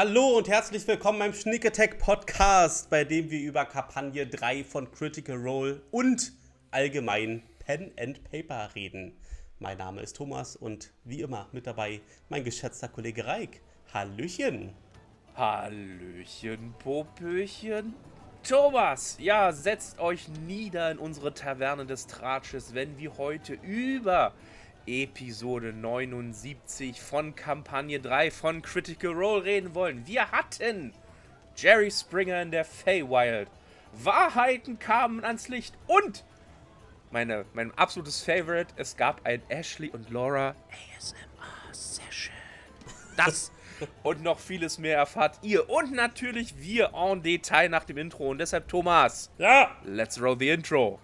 Hallo und herzlich willkommen beim Schnick Attack Podcast, bei dem wir über Kampagne 3 von Critical Role und allgemein Pen and Paper reden. Mein Name ist Thomas und wie immer mit dabei mein geschätzter Kollege Reik. Hallöchen. Hallöchen, Popöchen. Thomas, ja, setzt euch nieder in unsere Taverne des Tratsches, wenn wir heute über Episode 79 von Kampagne 3 von Critical Role reden wollen. Wir hatten Jerry Springer in der Feywild. Wahrheiten kamen ans Licht und meine, mein absolutes Favorite, es gab ein Ashley und Laura ASMR Session. Das und noch vieles mehr erfahrt ihr und natürlich wir en Detail nach dem Intro und deshalb Thomas. Ja. Let's roll the intro.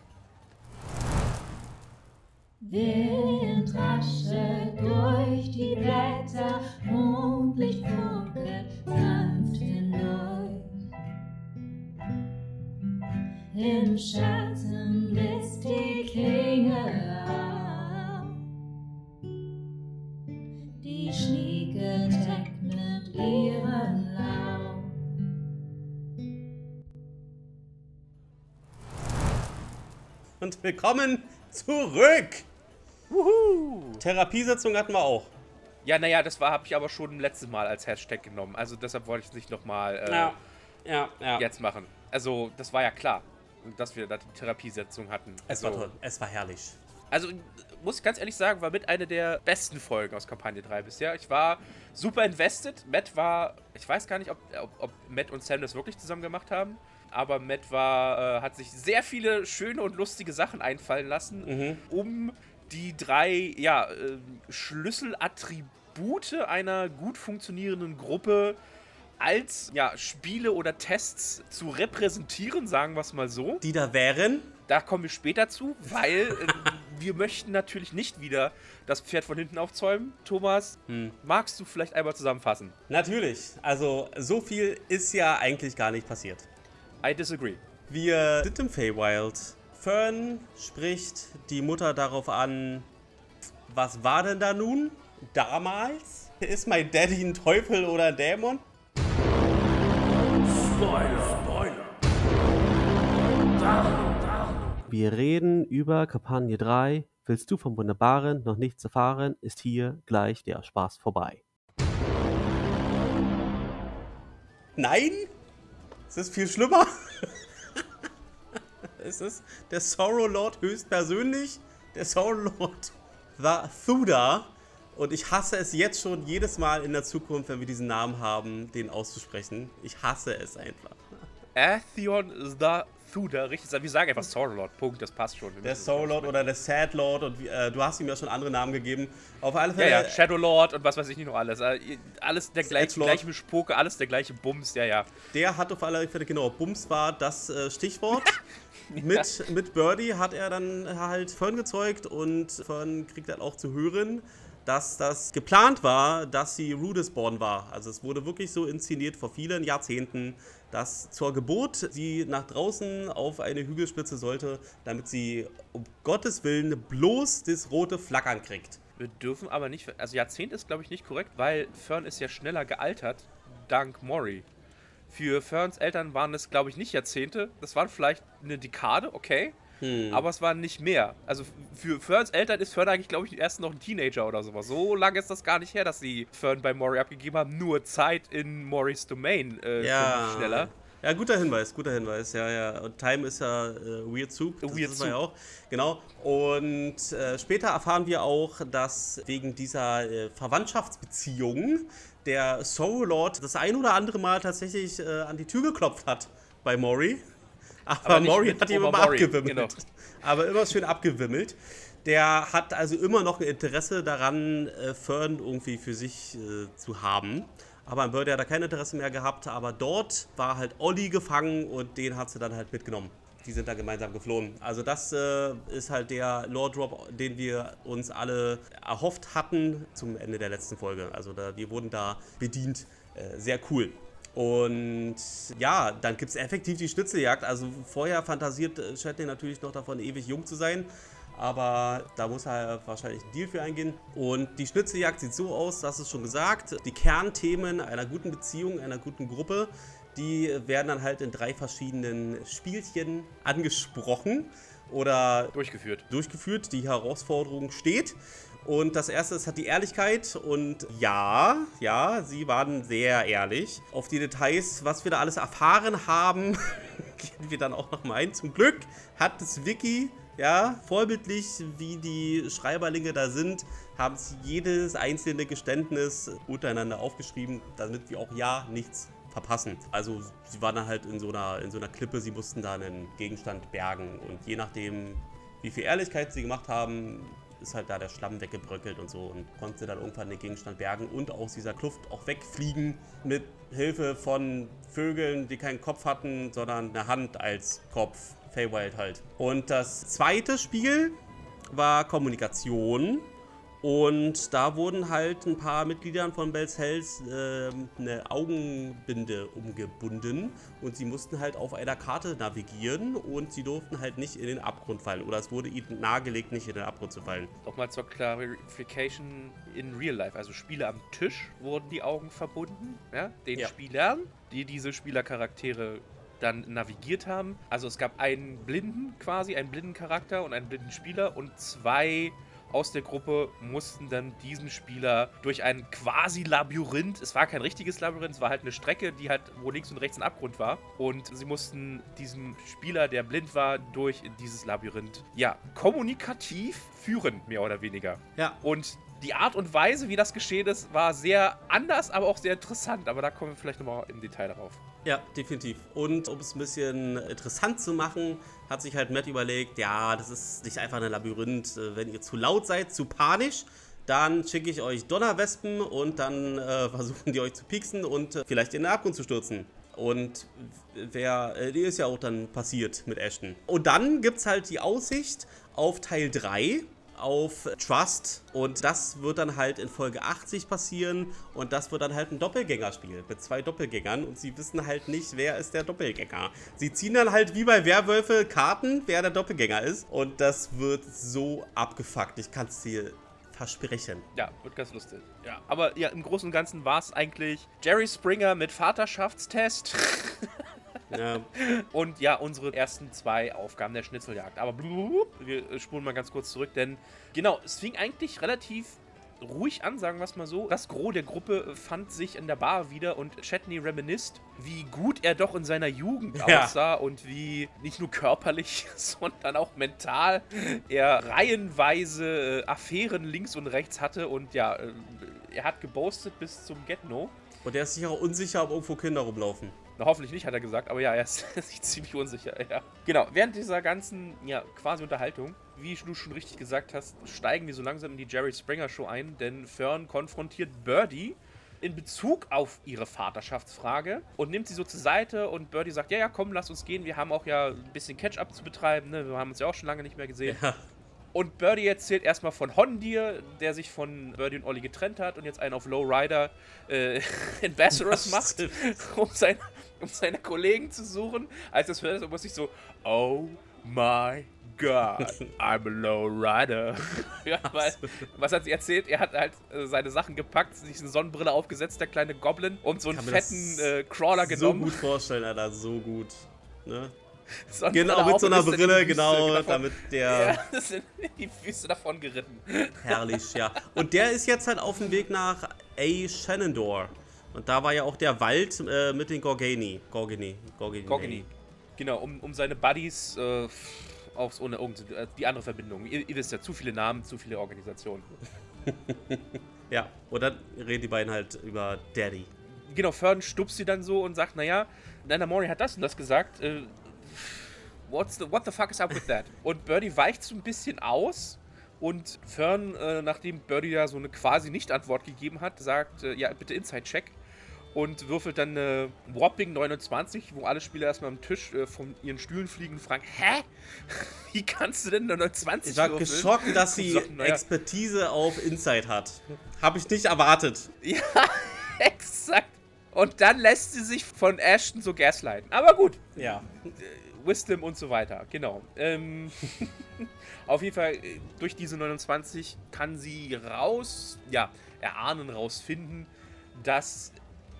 Wind raschelt durch die Blätter, Mondlicht funkelt sanft hindurch. Im Schatten blitzt die Klinge auf. Die Schnieke deckt mit ihren Lauf. Und willkommen zurück. Wuhu! Therapiesitzung hatten wir auch. Ja, naja, das war habe ich aber schon letztes Mal als Hashtag genommen. Also deshalb wollte ich es nicht nochmal äh, Ja, ja, ja. jetzt machen. Also das war ja klar, dass wir da die Therapiesetzung hatten. Es so. war toll. Es war herrlich. Also muss ich ganz ehrlich sagen, war mit einer der besten Folgen aus Kampagne 3 bisher. Ich war super invested. Matt war, ich weiß gar nicht, ob, ob, ob Matt und Sam das wirklich zusammen gemacht haben. Aber Matt war, äh, hat sich sehr viele schöne und lustige Sachen einfallen lassen, Mhm. um die drei ja, äh, Schlüsselattribute einer gut funktionierenden Gruppe als ja, Spiele oder Tests zu repräsentieren, sagen wir es mal so. Die da wären. Da kommen wir später zu, weil äh, wir möchten natürlich nicht wieder das Pferd von hinten aufzäumen. Thomas, Hm. magst du vielleicht einmal zusammenfassen? Natürlich. Also, so viel ist ja eigentlich gar nicht passiert. I disagree. Wir sind im Feywild. Fern spricht die Mutter darauf an, was war denn da nun? Damals? Ist mein Daddy ein Teufel oder ein Dämon? Wir reden über Kampagne 3. Willst du vom Wunderbaren noch nichts erfahren, ist hier gleich der Spaß vorbei. Nein? Es ist viel schlimmer. es ist der Sorrow Lord höchstpersönlich. Der Sorrow Lord war Thuda. Und ich hasse es jetzt schon jedes Mal in der Zukunft, wenn wir diesen Namen haben, den auszusprechen. Ich hasse es einfach. Atheon the Thuda, richtig? Wir sagen einfach Sorrowlord, Punkt, das passt schon. Wir Der es Soul Lord oder der Sad Lord und äh, du hast ihm ja schon andere Namen gegeben. Auf alle Fälle. Ja, ja, Shadow Lord und was weiß ich nicht noch alles. Äh, Alles der gleiche, gleiche Bespoke, alles der gleiche Bums, ja, ja. Der hat auf alle Fälle, genau, Bums war das äh, Stichwort. mit, mit Birdie hat er dann halt Fern gezeugt und Fern kriegt dann auch zu hören, dass das geplant war, dass sie Rudisborn war. Also es wurde wirklich so inszeniert vor vielen Jahrzehnten, dass zur Geburt sie nach draußen auf eine Hügelspitze sollte, damit sie um Gottes Willen bloß das rote Flackern kriegt. Wir dürfen aber nicht, also Jahrzehnt ist glaube ich nicht korrekt, weil Fern ist ja schneller gealtert, dank Mori. Für Ferns Eltern waren es glaube ich nicht Jahrzehnte, das waren vielleicht eine Dekade, okay, aber es waren nicht mehr. Also für Ferns Eltern ist Fern eigentlich glaube ich erst noch ein Teenager oder sowas. So lange ist das gar nicht her, dass sie Fern bei Mori abgegeben haben, nur Zeit in Moris Domain äh, Ja. schneller. Ja, guter Hinweis, guter Hinweis. Ja, ja. Und Time ist ja äh, Weird Soup. Das Weird wir ja Soup. auch. Genau. Und äh, später erfahren wir auch, dass wegen dieser äh, Verwandtschaftsbeziehung der Soul Lord das ein oder andere Mal tatsächlich äh, an die Tür geklopft hat bei Mori. Aber, Aber Mori hat ihn immer Obermori, abgewimmelt. genau. Aber immer schön abgewimmelt. Der hat also immer noch ein Interesse daran, äh, Fern irgendwie für sich äh, zu haben. Aber an Birdie hat er kein Interesse mehr gehabt. Aber dort war halt Olli gefangen und den hat sie dann halt mitgenommen. Die sind da gemeinsam geflohen. Also das äh, ist halt der Lore Drop, den wir uns alle erhofft hatten zum Ende der letzten Folge. Also da, wir wurden da bedient. Äh, sehr cool. Und ja, dann gibt es effektiv die Schnitzeljagd. Also vorher fantasiert äh, Shatley natürlich noch davon, ewig jung zu sein. aber da muss er wahrscheinlich einen Deal für eingehen. Und die Schnitzeljagd sieht so aus, das ist schon gesagt, die Kernthemen einer guten Beziehung, einer guten Gruppe, die werden dann halt in drei verschiedenen Spielchen angesprochen oder Durchgeführt. durchgeführt. Die Herausforderung steht. Und das erste ist, hat die Ehrlichkeit. Und ja, ja, sie waren sehr ehrlich. Auf die Details, was wir da alles erfahren haben, gehen wir dann auch noch mal ein. Zum Glück hat das Wiki, ja, vorbildlich, wie die Schreiberlinge da sind, haben sie jedes einzelne Geständnis untereinander aufgeschrieben, damit wir auch ja nichts verpassen. Also sie waren dann halt in so einer, in so einer Klippe, sie mussten da einen Gegenstand bergen. Und je nachdem, wie viel Ehrlichkeit sie gemacht haben, ist halt da der Schlamm weggebröckelt und so und konnte dann irgendwann den Gegenstand bergen und aus dieser Kluft auch wegfliegen mit Hilfe von Vögeln, die keinen Kopf hatten, sondern eine Hand als Kopf. Feywild halt. Und das zweite Spiel war Kommunikation. Und da wurden halt ein paar Mitgliedern von Bells Hells ähm, eine Augenbinde umgebunden und sie mussten halt auf einer Karte navigieren und sie durften halt nicht in den Abgrund fallen. Oder es wurde ihnen nahegelegt, nicht in den Abgrund zu fallen. Nochmal zur Clarification in Real Life. Also Spiele am Tisch wurden die Augen verbunden, ja, den Ja. Spielern, die diese Spielercharaktere dann navigiert haben. Also es gab einen Blinden quasi, einen blinden Charakter und einen blinden Spieler und zwei aus der Gruppe mussten dann diesen Spieler durch ein quasi Labyrinth, es war kein richtiges Labyrinth, es war halt eine Strecke, die halt, wo links und rechts ein Abgrund war. Und sie mussten diesem Spieler, der blind war, durch dieses Labyrinth, ja, kommunikativ führen, mehr oder weniger. Ja, Und die Art und Weise, wie das geschehen ist, war sehr anders, aber auch sehr interessant. Aber da kommen wir vielleicht nochmal im Detail darauf. Ja, definitiv. Und um es ein bisschen interessant zu machen, hat sich halt Matt überlegt, ja, das ist nicht einfach ein Labyrinth. Äh, Wenn ihr zu laut seid, zu panisch, dann schicke ich euch Donnerwespen und dann äh, versuchen die euch zu pieksen und äh, vielleicht in den Abgrund zu stürzen. Und wer, äh, die ist ja auch dann passiert mit Ashton. Und dann gibt es halt die Aussicht auf Teil 3, auf Trust und das wird dann halt in Folge 80 passieren und das wird dann halt ein Doppelgängerspiel mit zwei Doppelgängern und sie wissen halt nicht, wer ist der Doppelgänger. Sie ziehen dann halt wie bei Werwölfe Karten, wer der Doppelgänger ist und das wird so abgefuckt. Ich kann es dir versprechen. Ja, wird ganz lustig. Ja, aber ja, im Großen und Ganzen war es eigentlich Jerry Springer mit Vaterschaftstest Ja, und ja, unsere ersten zwei Aufgaben der Schnitzeljagd. Aber blub, wir spulen mal ganz kurz zurück, denn genau, es fing eigentlich relativ ruhig an, sagen wir es mal so. Das Gros der Gruppe fand sich in der Bar wieder und Chetney reminisst, wie gut er doch in seiner Jugend Ja. aussah und wie nicht nur körperlich, sondern auch mental er reihenweise äh, Affären links und rechts hatte und ja, äh, er hat geboastet bis zum Get-No. und er ist sich auch unsicher, ob irgendwo Kinder rumlaufen. Na, hoffentlich nicht, hat er gesagt, aber ja, er ist sich ziemlich unsicher, ja. Genau, während dieser ganzen, ja, quasi Unterhaltung, wie du schon richtig gesagt hast, steigen wir so langsam in die Jerry Springer Show ein, denn Fern konfrontiert Birdie in Bezug auf ihre Vaterschaftsfrage und nimmt sie so zur Seite und Birdie sagt, ja, ja, komm, lass uns gehen, wir haben auch ja ein bisschen Catch-up zu betreiben, ne? wir haben uns ja auch schon lange nicht mehr gesehen. Ja, Und Birdie erzählt erstmal von Hondir, der sich von Birdie und Olli getrennt hat und jetzt einen auf Lowrider äh, in Bassaros Das macht, um, sein, um seine Kollegen zu suchen. Als das hört, muss ich so, oh my God, I'm a Lowrider. ja, weil, was hat sie erzählt? Er hat halt äh, seine Sachen gepackt, sich eine Sonnenbrille aufgesetzt, der kleine Goblin, und so einen Kann mir das fetten äh, Crawler so genommen. gut vorstellen, Alter, so gut. Ne? Genau, mit so einer Brille, genau, davon- damit der... Ja, sind in die Füße davon geritten. Herrlich, ja. Und der ist jetzt halt auf dem Weg nach A. Shenandoah. Und da war ja auch der Wald äh, mit den Gorgani. Gorgani. Gorgani. Gorgony. Genau, um, um seine Buddies äh, aufs ohne irgend- äh, die andere Verbindung. Ihr, ihr wisst ja, zu viele Namen, zu viele Organisationen. Ja, und dann reden die beiden halt über Daddy. Genau, Fern stupst sie dann so und sagt, naja, Nana Mori hat das und das gesagt. Äh, what's the, what the fuck is up with that? Und Birdie weicht so ein bisschen aus und Fern, äh, nachdem Birdie ja so eine quasi Nicht-Antwort gegeben hat, sagt, äh, ja, bitte Inside-Check. Und würfelt dann eine Whopping 29, wo alle Spieler erstmal am Tisch äh, von ihren Stühlen fliegen und fragen, hä? Wie kannst du denn eine 29 Ich war würfeln? geschockt, dass sie sagt, naja, Expertise auf Insight hat. Habe ich nicht erwartet. Ja, exakt. Und dann lässt sie sich von Ashton so gaslighten. Aber gut, Ja. Wisdom und so weiter, genau. Ähm, auf jeden Fall, äh, durch diese 29 kann sie raus, ja, erahnen, rausfinden, dass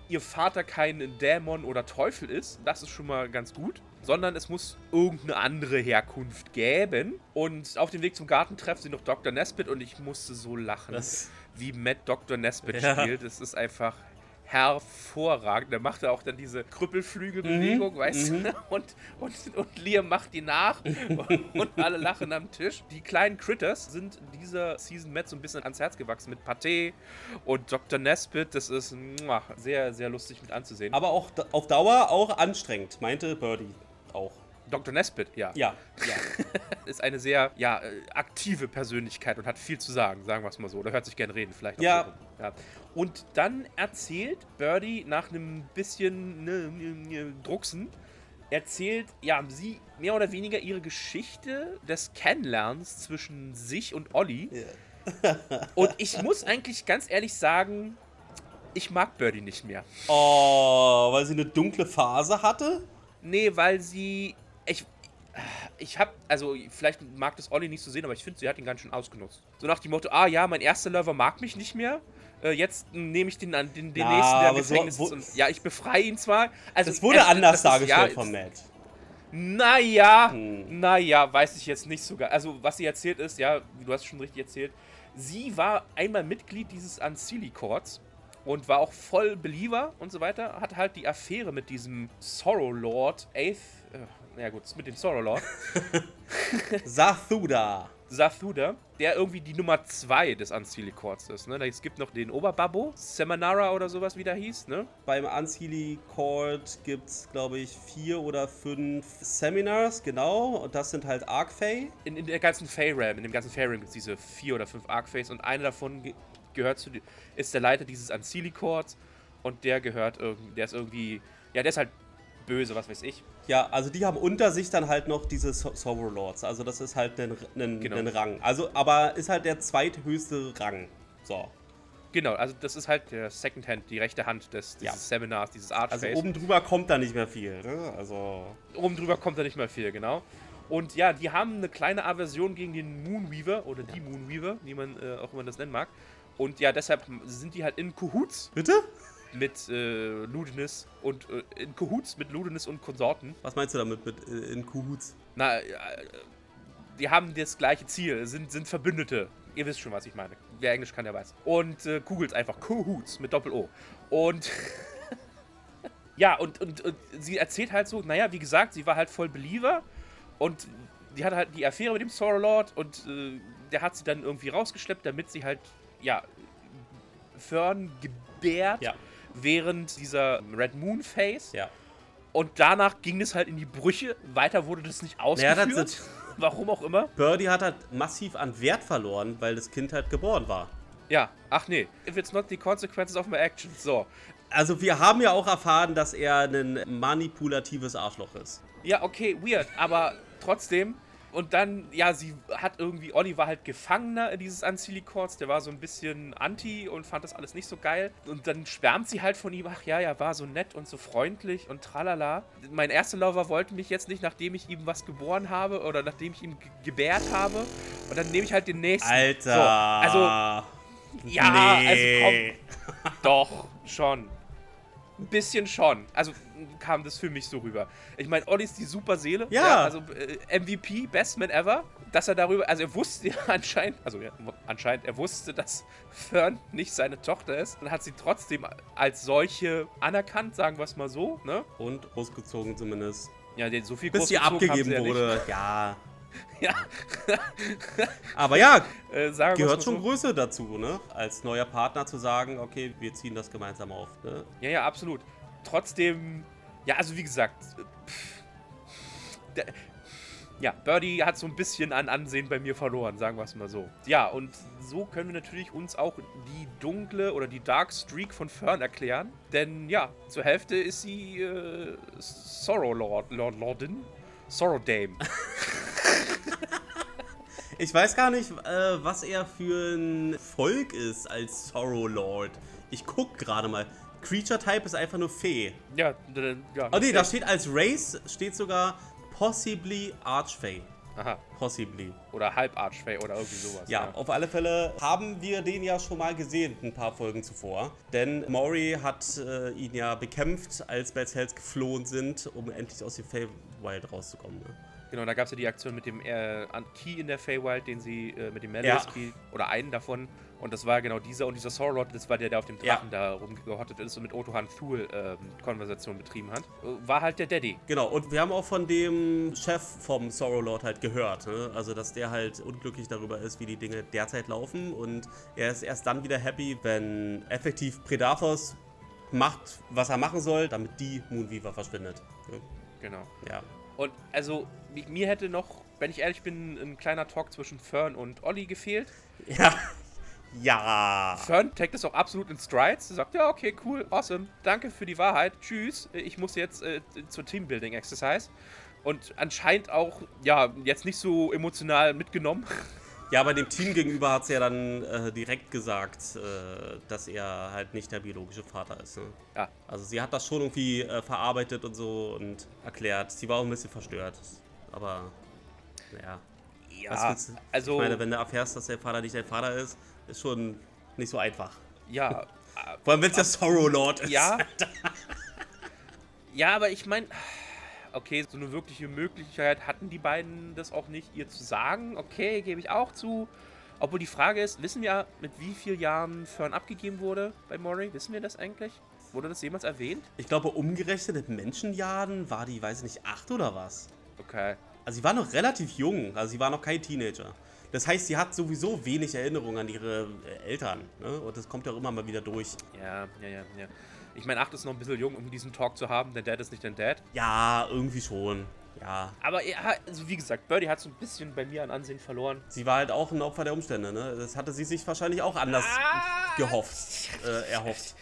ihr Vater kein Dämon oder Teufel ist. Das ist schon mal ganz gut. Sondern es muss irgendeine andere Herkunft geben. Und auf dem Weg zum Garten treffen sie noch Dr. Nesbitt und ich musste so lachen, Das- wie Matt Dr. Nesbitt Ja. spielt. Es ist einfach hervorragend. Da macht er auch dann diese Krüppelflügelbewegung, Mhm, weißt du? Und, und, und Liam macht die nach und alle lachen am Tisch. Die kleinen Critters sind in dieser Season Matt so ein bisschen ans Herz gewachsen mit Pathé und Dr. Nesbitt. Das ist muah, sehr, sehr lustig mit anzusehen. Aber auch auf Dauer auch anstrengend, meinte Birdie auch. Dr. Nesbitt, ja, Ja, ja. ist eine sehr ja, äh, aktive Persönlichkeit und hat viel zu sagen, sagen wir es mal so. Oder hört sich gern reden, vielleicht. auch Ja. ja. Und dann erzählt Birdie nach einem bisschen ne, ne, ne, Drucksen, erzählt ja sie mehr oder weniger ihre Geschichte des Kennenlernens zwischen sich und Olli. und ich muss eigentlich ganz ehrlich sagen, ich mag Birdie nicht mehr. Oh, weil sie eine dunkle Phase hatte? Nee, weil sie. Ich. Ich hab, also vielleicht mag das Olli nicht so sehen, aber ich finde, sie hat ihn ganz schön ausgenutzt. So nach dem Motto, ah ja, mein erster Lover mag mich nicht mehr. Äh, jetzt nehme ich den, an- den, den Ja, nächsten, der im so- Gefängnis wo- ist. Ja, ich befreie ihn zwar. Also, Das wurde es- anders das ist- dargestellt ja, von Matt. Naja, Hm. naja, weiß ich jetzt nicht sogar. Also, was sie erzählt ist, ja, du hast es schon richtig erzählt, sie war einmal Mitglied dieses Ancili Courts und war auch voll Believer und so weiter. Hat halt die Affäre mit diesem Sorrow Lord, Eighth, äh, ja gut, mit dem Sorrow Lord, Zathuda. Zathuda, der irgendwie die Nummer 2 des Ancili Courts ist. Ne? Es gibt noch den Oberbabbo, Semanara oder sowas, wie der hieß, ne? Beim Court gibt es, glaube ich, vier oder fünf Seminars, genau. Und das sind halt Arcfey. in, in der ganzen Fey-Ram, in dem ganzen Fey-Ram gibt es diese vier oder fünf Arcfays und einer davon ge gehört zu, ist der Leiter dieses Ancili Courts und der gehört irgendwie, der ist irgendwie, ja, der ist halt böse, was weiß ich. Ja, also die haben unter sich dann halt noch diese so Sorrow Lords. Also das ist halt ein, ein, Genau. ein Rang. Also, aber ist halt der zweithöchste Rang. So. Genau, also das ist halt der Second Hand, die rechte Hand des, dieses Ja. Seminars, dieses Also Archfays. oben drüber kommt da nicht mehr viel. Ne? Also. Oben drüber kommt da nicht mehr viel, genau. Und ja, die haben eine kleine Aversion gegen den Moonweaver oder die Moonweaver, wie man äh, auch immer das nennen mag. Und ja, deshalb sind die halt in Cahoots Bitte? Mit äh, Ludenis und äh, in Cahoots mit Ludenis und Konsorten. Was meinst du damit mit äh, in Kuhuts? Na, äh, die haben das gleiche Ziel, sind, sind Verbündete. Ihr wisst schon, was ich meine. Wer Englisch kann, der weiß. Und äh, googelt einfach Cahoots mit Doppel-O. Und ja, und, und, und sie erzählt halt so, naja, wie gesagt, sie war halt voll Believer und die hatte halt die Affäre mit dem Sorrow Lord und äh, der hat sie dann irgendwie rausgeschleppt, damit sie halt, ja, Fern gebärt Ja. Während dieser Red Moon Phase. Ja. Und danach ging es halt in die Brüche. Weiter wurde das nicht Naja, ausgeführt. das sind- Warum auch immer. Birdie hat halt massiv an Wert verloren, weil das Kind halt geboren war. Ja, ach nee. If it's not the consequences of my actions. So. Also wir haben ja auch erfahren, dass er ein manipulatives Arschloch ist. Ja, okay, weird. Aber trotzdem. Und dann, ja, sie hat irgendwie, Olli war halt Gefangener in dieses Ancili Courts, der war so ein bisschen anti und fand das alles nicht so geil. Und dann schwärmt sie halt von ihm, ach ja, er war so nett und so freundlich und tralala. Mein erster Lover wollte mich jetzt nicht, nachdem ich ihm was geboren habe oder nachdem ich ge- gebärt habe. Und dann nehme ich halt den nächsten. Alter. So, also, ja, nee. also komm. Doch, schon. Ein bisschen schon. Also kam das für mich so rüber. Ich meine, Olli ist die super Seele. Ja. also äh, MVP, Best Man ever. Dass er darüber, also er wusste ja anscheinend, also ja, anscheinend, er wusste, dass Fern nicht seine Tochter ist und hat sie trotzdem als solche anerkannt, sagen wir es mal so, ne? Und großgezogen zumindest. Ja, den- so viel Bis sie abgegeben sie ja wurde. Ja. Ja, Aber ja, äh, gehört schon so. Größe dazu, ne? Als neuer Partner zu sagen, okay, wir ziehen das gemeinsam auf. Ne? Ja, ja, absolut. Trotzdem, ja, also wie gesagt, pff, der, ja, Birdie hat so ein bisschen an Ansehen bei mir verloren, sagen wir es mal so. Ja, und so können wir natürlich uns auch die dunkle oder die Dark Streak von Fern erklären. Denn ja, zur Hälfte ist sie äh, Sorrow Lord, Lord, Lordin. Sorrow Dame. Ich weiß gar nicht, äh, was er für ein Volk ist als Sorrow Lord. Ich guck gerade mal. Creature Type ist einfach nur Fee. ja, ja. Oh nee, da steht als Race steht sogar possibly Archfey. Aha. Possibly. Oder halb Archfey oder irgendwie sowas. Ja, auf alle Fälle haben wir den ja schon mal gesehen, ein paar Folgen zuvor. Denn Maury hat äh, ihn ja bekämpft, als Bad Hells geflohen sind, um endlich aus dem Feywild rauszukommen. Ne? Genau, da gab es ja die Aktion mit dem äh, Key in der Feywild, den sie äh, mit dem Ja. Malice Key oder einen davon. Und das war genau dieser und dieser Sorrot, das war der, der auf dem Ja. Drachen da rumgehottet ist und mit Otohan Thul ähm, Konversation betrieben hat. Äh, War halt der Daddy. Genau, und wir haben auch von dem Chef vom Sorrow Lord halt gehört. Ne? Also, dass der halt unglücklich darüber ist, wie die Dinge derzeit laufen. Und er ist erst dann wieder happy, wenn effektiv Predathos macht, was er machen soll, damit die Moonweaver verschwindet. Ne? Genau. Ja. Und also, mi- mir hätte noch, wenn ich ehrlich bin, ein kleiner Talk zwischen Fern und Olli gefehlt. Ja. Ja. Fern taggt es auch absolut in Strides. Er sagt, ja, okay, cool, awesome, danke für die Wahrheit, tschüss, ich muss jetzt äh, zur Teambuilding-Exercise. Und anscheinend auch, ja, jetzt nicht so emotional mitgenommen. Ja, aber dem Team gegenüber hat sie ja dann äh, direkt gesagt, äh, dass er halt nicht der biologische Vater ist. Ne? Ja. Also sie hat das schon irgendwie äh, verarbeitet und so und erklärt. Sie war auch ein bisschen verstört. Aber, naja. Ja, also, Ich meine, wenn du erfährst, dass der Vater nicht dein Vater ist, ist schon nicht so einfach. ja, äh, Vor allem, wenn es der Sorrow Lord ist. ja. ja, aber ich meine, okay, so eine wirkliche Möglichkeit hatten die beiden das auch nicht, ihr zu sagen. Okay, gebe ich auch zu. Obwohl die Frage ist, wissen wir, mit wie vielen Jahren Fern abgegeben wurde bei Mori? Wissen wir das eigentlich? Wurde das jemals erwähnt? Ich glaube, umgerechnet in Menschenjahren war die, weiß ich nicht, acht oder was. Okay. Also sie war noch relativ jung, also sie war noch kein Teenager. Das heißt, sie hat sowieso wenig Erinnerung an ihre äh, Eltern. Ne? Und das kommt ja auch immer mal wieder durch. Ja, ja, ja, ja. Ich meine, 8 ist noch ein bisschen jung, um diesen Talk zu haben. Dein Dad ist nicht dein Dad. Ja, irgendwie schon. Ja. Aber ja, also wie gesagt, Birdie hat so ein bisschen bei mir an Ansehen verloren. Sie war halt auch ein Opfer der Umstände. Ne? Das hatte sie sich wahrscheinlich auch anders gehofft, äh, erhofft.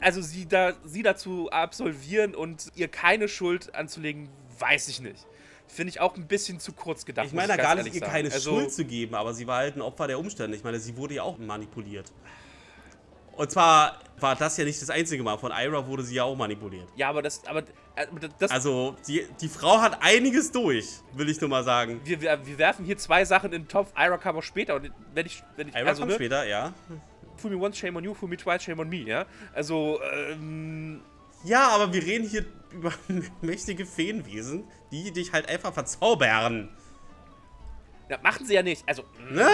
Also sie, da, sie dazu absolvieren und ihr keine Schuld anzulegen, weiß ich nicht. Finde ich auch ein bisschen zu kurz gedacht. Ich meine, gar nicht ihr sagen. keine also, Schuld zu geben, aber sie war halt ein Opfer der Umstände. Ich meine, sie wurde ja auch manipuliert. Und zwar war das ja nicht das einzige Mal. Von Ira wurde sie ja auch manipuliert. Ja, aber das, aber äh, das, Also, die, die Frau hat einiges durch, will ich nur mal sagen. wir, wir, wir werfen hier zwei Sachen in den Topf. Ira kam auch später und wenn ich, wenn ich, Ira also, kommt ne, später, ja. fool me once, shame on you, fool me twice, shame on me, ja. Also, ähm, Ja, aber wir reden hier über mächtige Feenwesen, die dich halt einfach verzaubern. ja, machen sie ja nicht. Also, Ne?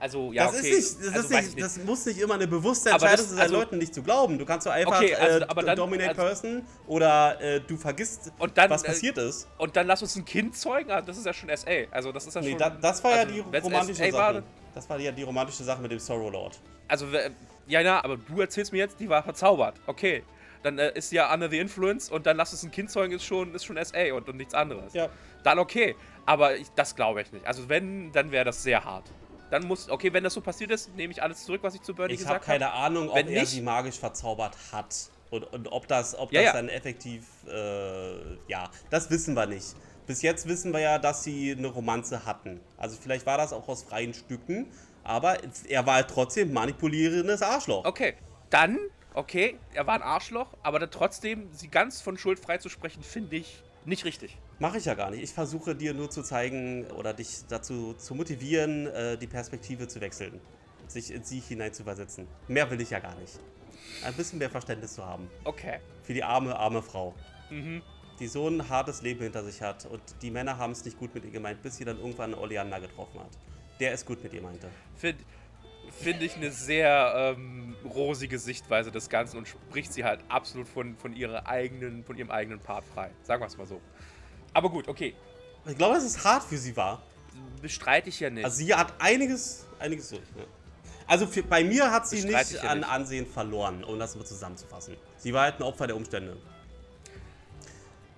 Also ja, das okay. ist nicht, das, also, ist nicht, das muss nicht immer eine bewusste Entscheidung sein, also- Leuten nicht zu glauben. Du kannst so einfach Okay, also, äh, dann- Dominate also- Person oder äh, du vergisst, Und dann, was äh, passiert ist. Und dann lass uns ein Kind zeugen. Ah, das ist ja schon SA. Also das ist ja Nee, schon. da, das war also, ja die wenn's romantische SA war, Sache. Das war ja die romantische Sache mit dem Sorrow Lord. Also ja, ja, aber du erzählst mir jetzt, die war verzaubert. Okay. Dann äh, ist sie ja under the influence und dann lass es ein Kind zeugen, ist schon, ist schon SA und, und nichts anderes. Ja. Dann okay. Aber ich, das glaube ich nicht. Also wenn, dann wäre das sehr hart. Dann muss, okay, wenn das so passiert ist, nehme ich alles zurück, was ich zu Birdie Ich habe gesagt habe. keine Ahnung, ob Wenn er nicht- sie magisch verzaubert hat. Und, und ob das, ob Ja, das ja. dann effektiv, äh, ja, das wissen wir nicht. Bis jetzt wissen wir ja, dass sie eine Romanze hatten. Also vielleicht war das auch aus freien Stücken, aber er war halt trotzdem manipulierendes Arschloch. Okay, dann, okay, er war ein Arschloch, aber dann trotzdem, sie ganz von Schuld freizusprechen, finde ich nicht richtig. Mache ich ja gar nicht. Ich versuche dir nur zu zeigen oder dich dazu zu motivieren, äh, die Perspektive zu wechseln. Sich in sie hineinzuversetzen. Mehr will ich ja gar nicht. Ein bisschen mehr Verständnis zu haben. Okay. Für die arme, arme Frau. Mhm. Die so ein hartes Leben hinter sich hat. Und die Männer haben es nicht gut mit ihr gemeint, bis sie dann irgendwann Oleander getroffen hat. Der es gut mit ihr meinte. Finde find ich eine sehr ähm, rosige Sichtweise des Ganzen und spricht sie halt absolut von, von, ihrer eigenen, von ihrem eigenen Part frei. Sagen wir es mal so. Aber gut, okay. Ich glaube, dass es hart für sie war. Bestreite ich ja nicht. Also sie hat einiges, einiges durch. Ne? Also für, bei mir hat sie Bestreite nicht ich ja an nicht. Ansehen verloren, um das mal zusammenzufassen. Sie war halt ein Opfer der Umstände.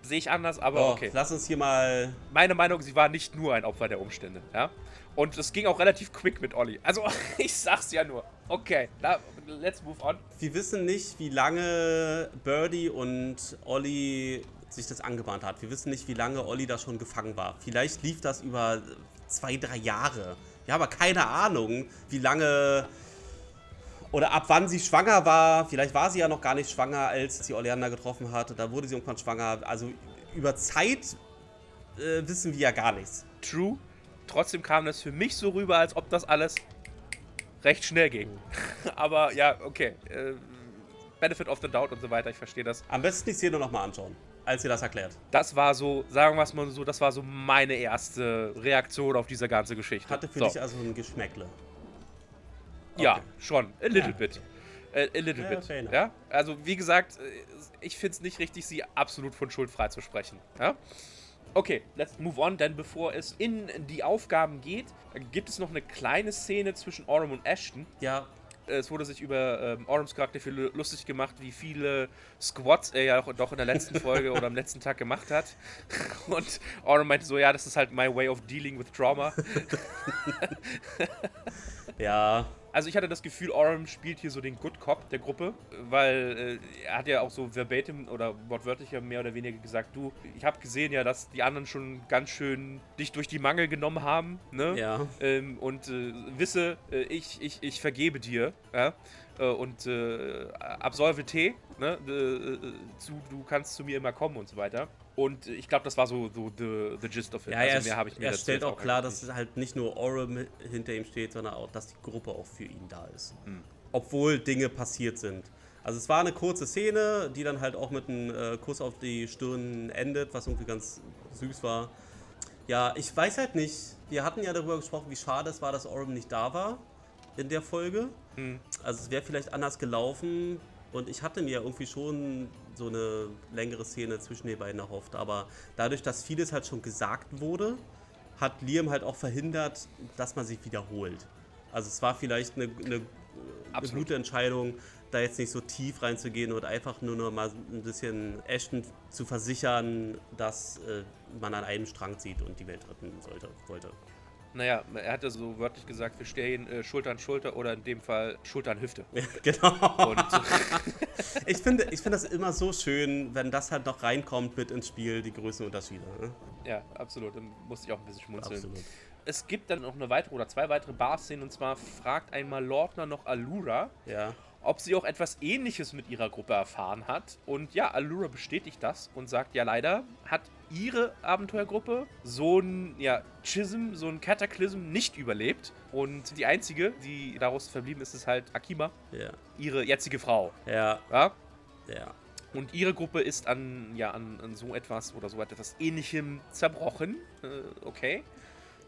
Sehe ich anders, aber Oh, okay. Lass uns hier mal. Meine Meinung, sie war nicht nur ein Opfer der Umstände, ja. Und es ging auch relativ quick mit Olli. Also, ich sag's ja nur. Okay, na, let's move on. Wir wissen nicht, wie lange Birdie und Olli sich das angebahnt hat. Wir wissen nicht, wie lange Olli da schon gefangen war. Vielleicht lief das über zwei, drei Jahre. Ja, aber keine Ahnung, wie lange oder ab wann sie schwanger war. Vielleicht war sie ja noch gar nicht schwanger, als sie Oleander getroffen hat. Da wurde sie irgendwann schwanger. Also über Zeit äh, wissen wir ja gar nichts. True. Trotzdem kam das für mich so rüber, als ob das alles recht schnell ging. Aber ja, okay. Äh, Benefit of the Doubt und so weiter, ich verstehe das. Am besten die Szene nochmal anschauen, als ihr das erklärt. Das war so, sagen wir es mal so, das war so meine erste Reaktion auf diese ganze Geschichte. Hatte für so. dich also ein Geschmäckle. Ja, Okay. schon. A little Ja, bit. Äh, a little Ja, bit. Ja? Also, wie gesagt, äh, ich finde es nicht richtig, sie absolut von Schuld freizusprechen. Ja? Okay, let's move on, denn bevor es in die Aufgaben geht, gibt es noch eine kleine Szene zwischen Orm und Ashton. Ja, Es wurde sich über ähm, Orms Charakter viel lustig gemacht, wie viele Squats er ja doch in der letzten Folge oder am letzten Tag gemacht hat. Und Orm meinte so, ja, das ist halt my way of dealing with trauma. ja, Also ich hatte das Gefühl, Orm spielt hier so den Good Cop der Gruppe, weil äh, er hat ja auch so verbatim oder wortwörtlich ja mehr oder weniger gesagt, du, ich habe gesehen ja, dass die anderen schon ganz schön dich durch die Mangel genommen haben, ne? ja. Ähm, und äh, wisse, äh, ich, ich, ich vergebe dir, ja? Äh, und äh, absolve T, ne? Äh, äh, zu, du kannst zu mir immer kommen und so weiter. Und ich glaube, das war so, so the, the gist of it. Ja, also er, mehr habe ich mir er stellt auch klar, dass halt nicht nur Orem hinter ihm steht, sondern auch, dass die Gruppe auch für ihn da ist. Hm. Obwohl Dinge passiert sind. Also es war eine kurze Szene, die dann halt auch mit einem äh, Kuss auf die Stirn endet, was irgendwie ganz süß war. Ja, ich weiß halt nicht. Wir hatten ja darüber gesprochen, wie schade es war, dass Orem nicht da war in der Folge. Hm. Also es wäre vielleicht anders gelaufen. Und ich hatte mir irgendwie schon so eine längere Szene zwischen den beiden erhofft. Aber dadurch, dass vieles halt schon gesagt wurde, hat Liam halt auch verhindert, dass man sich wiederholt. Also es war vielleicht eine, eine, eine gute Entscheidung, da jetzt nicht so tief reinzugehen und einfach nur noch mal ein bisschen Ashton zu versichern, dass äh, man an einem Strang zieht und die Welt retten sollte, wollte. Naja, er hatte so wörtlich gesagt, wir stehen äh, Schulter an Schulter oder in dem Fall Schulter an Hüfte. genau. Und Ich finde, ich finde das immer so schön, wenn das halt noch reinkommt mit ins Spiel, die Größenunterschiede. Ne? ja, absolut. Da musste ich auch ein bisschen schmunzeln. Absolut. Es gibt dann noch eine weitere oder zwei weitere Bar-Szenen und zwar fragt einmal Lordner noch Allura, Ja. Ob sie auch etwas ähnliches mit ihrer Gruppe erfahren hat. Und ja, Allura bestätigt das und sagt, ja leider hat ihre Abenteuergruppe so ein ja, Chism, so ein Cataclysm nicht überlebt. Und die einzige, die daraus verblieben ist, ist halt Akima, Ja. ihre jetzige Frau. Ja. Ja? Ja. Und ihre Gruppe ist an, ja, an, an so etwas oder so etwas ähnlichem zerbrochen. Äh, okay.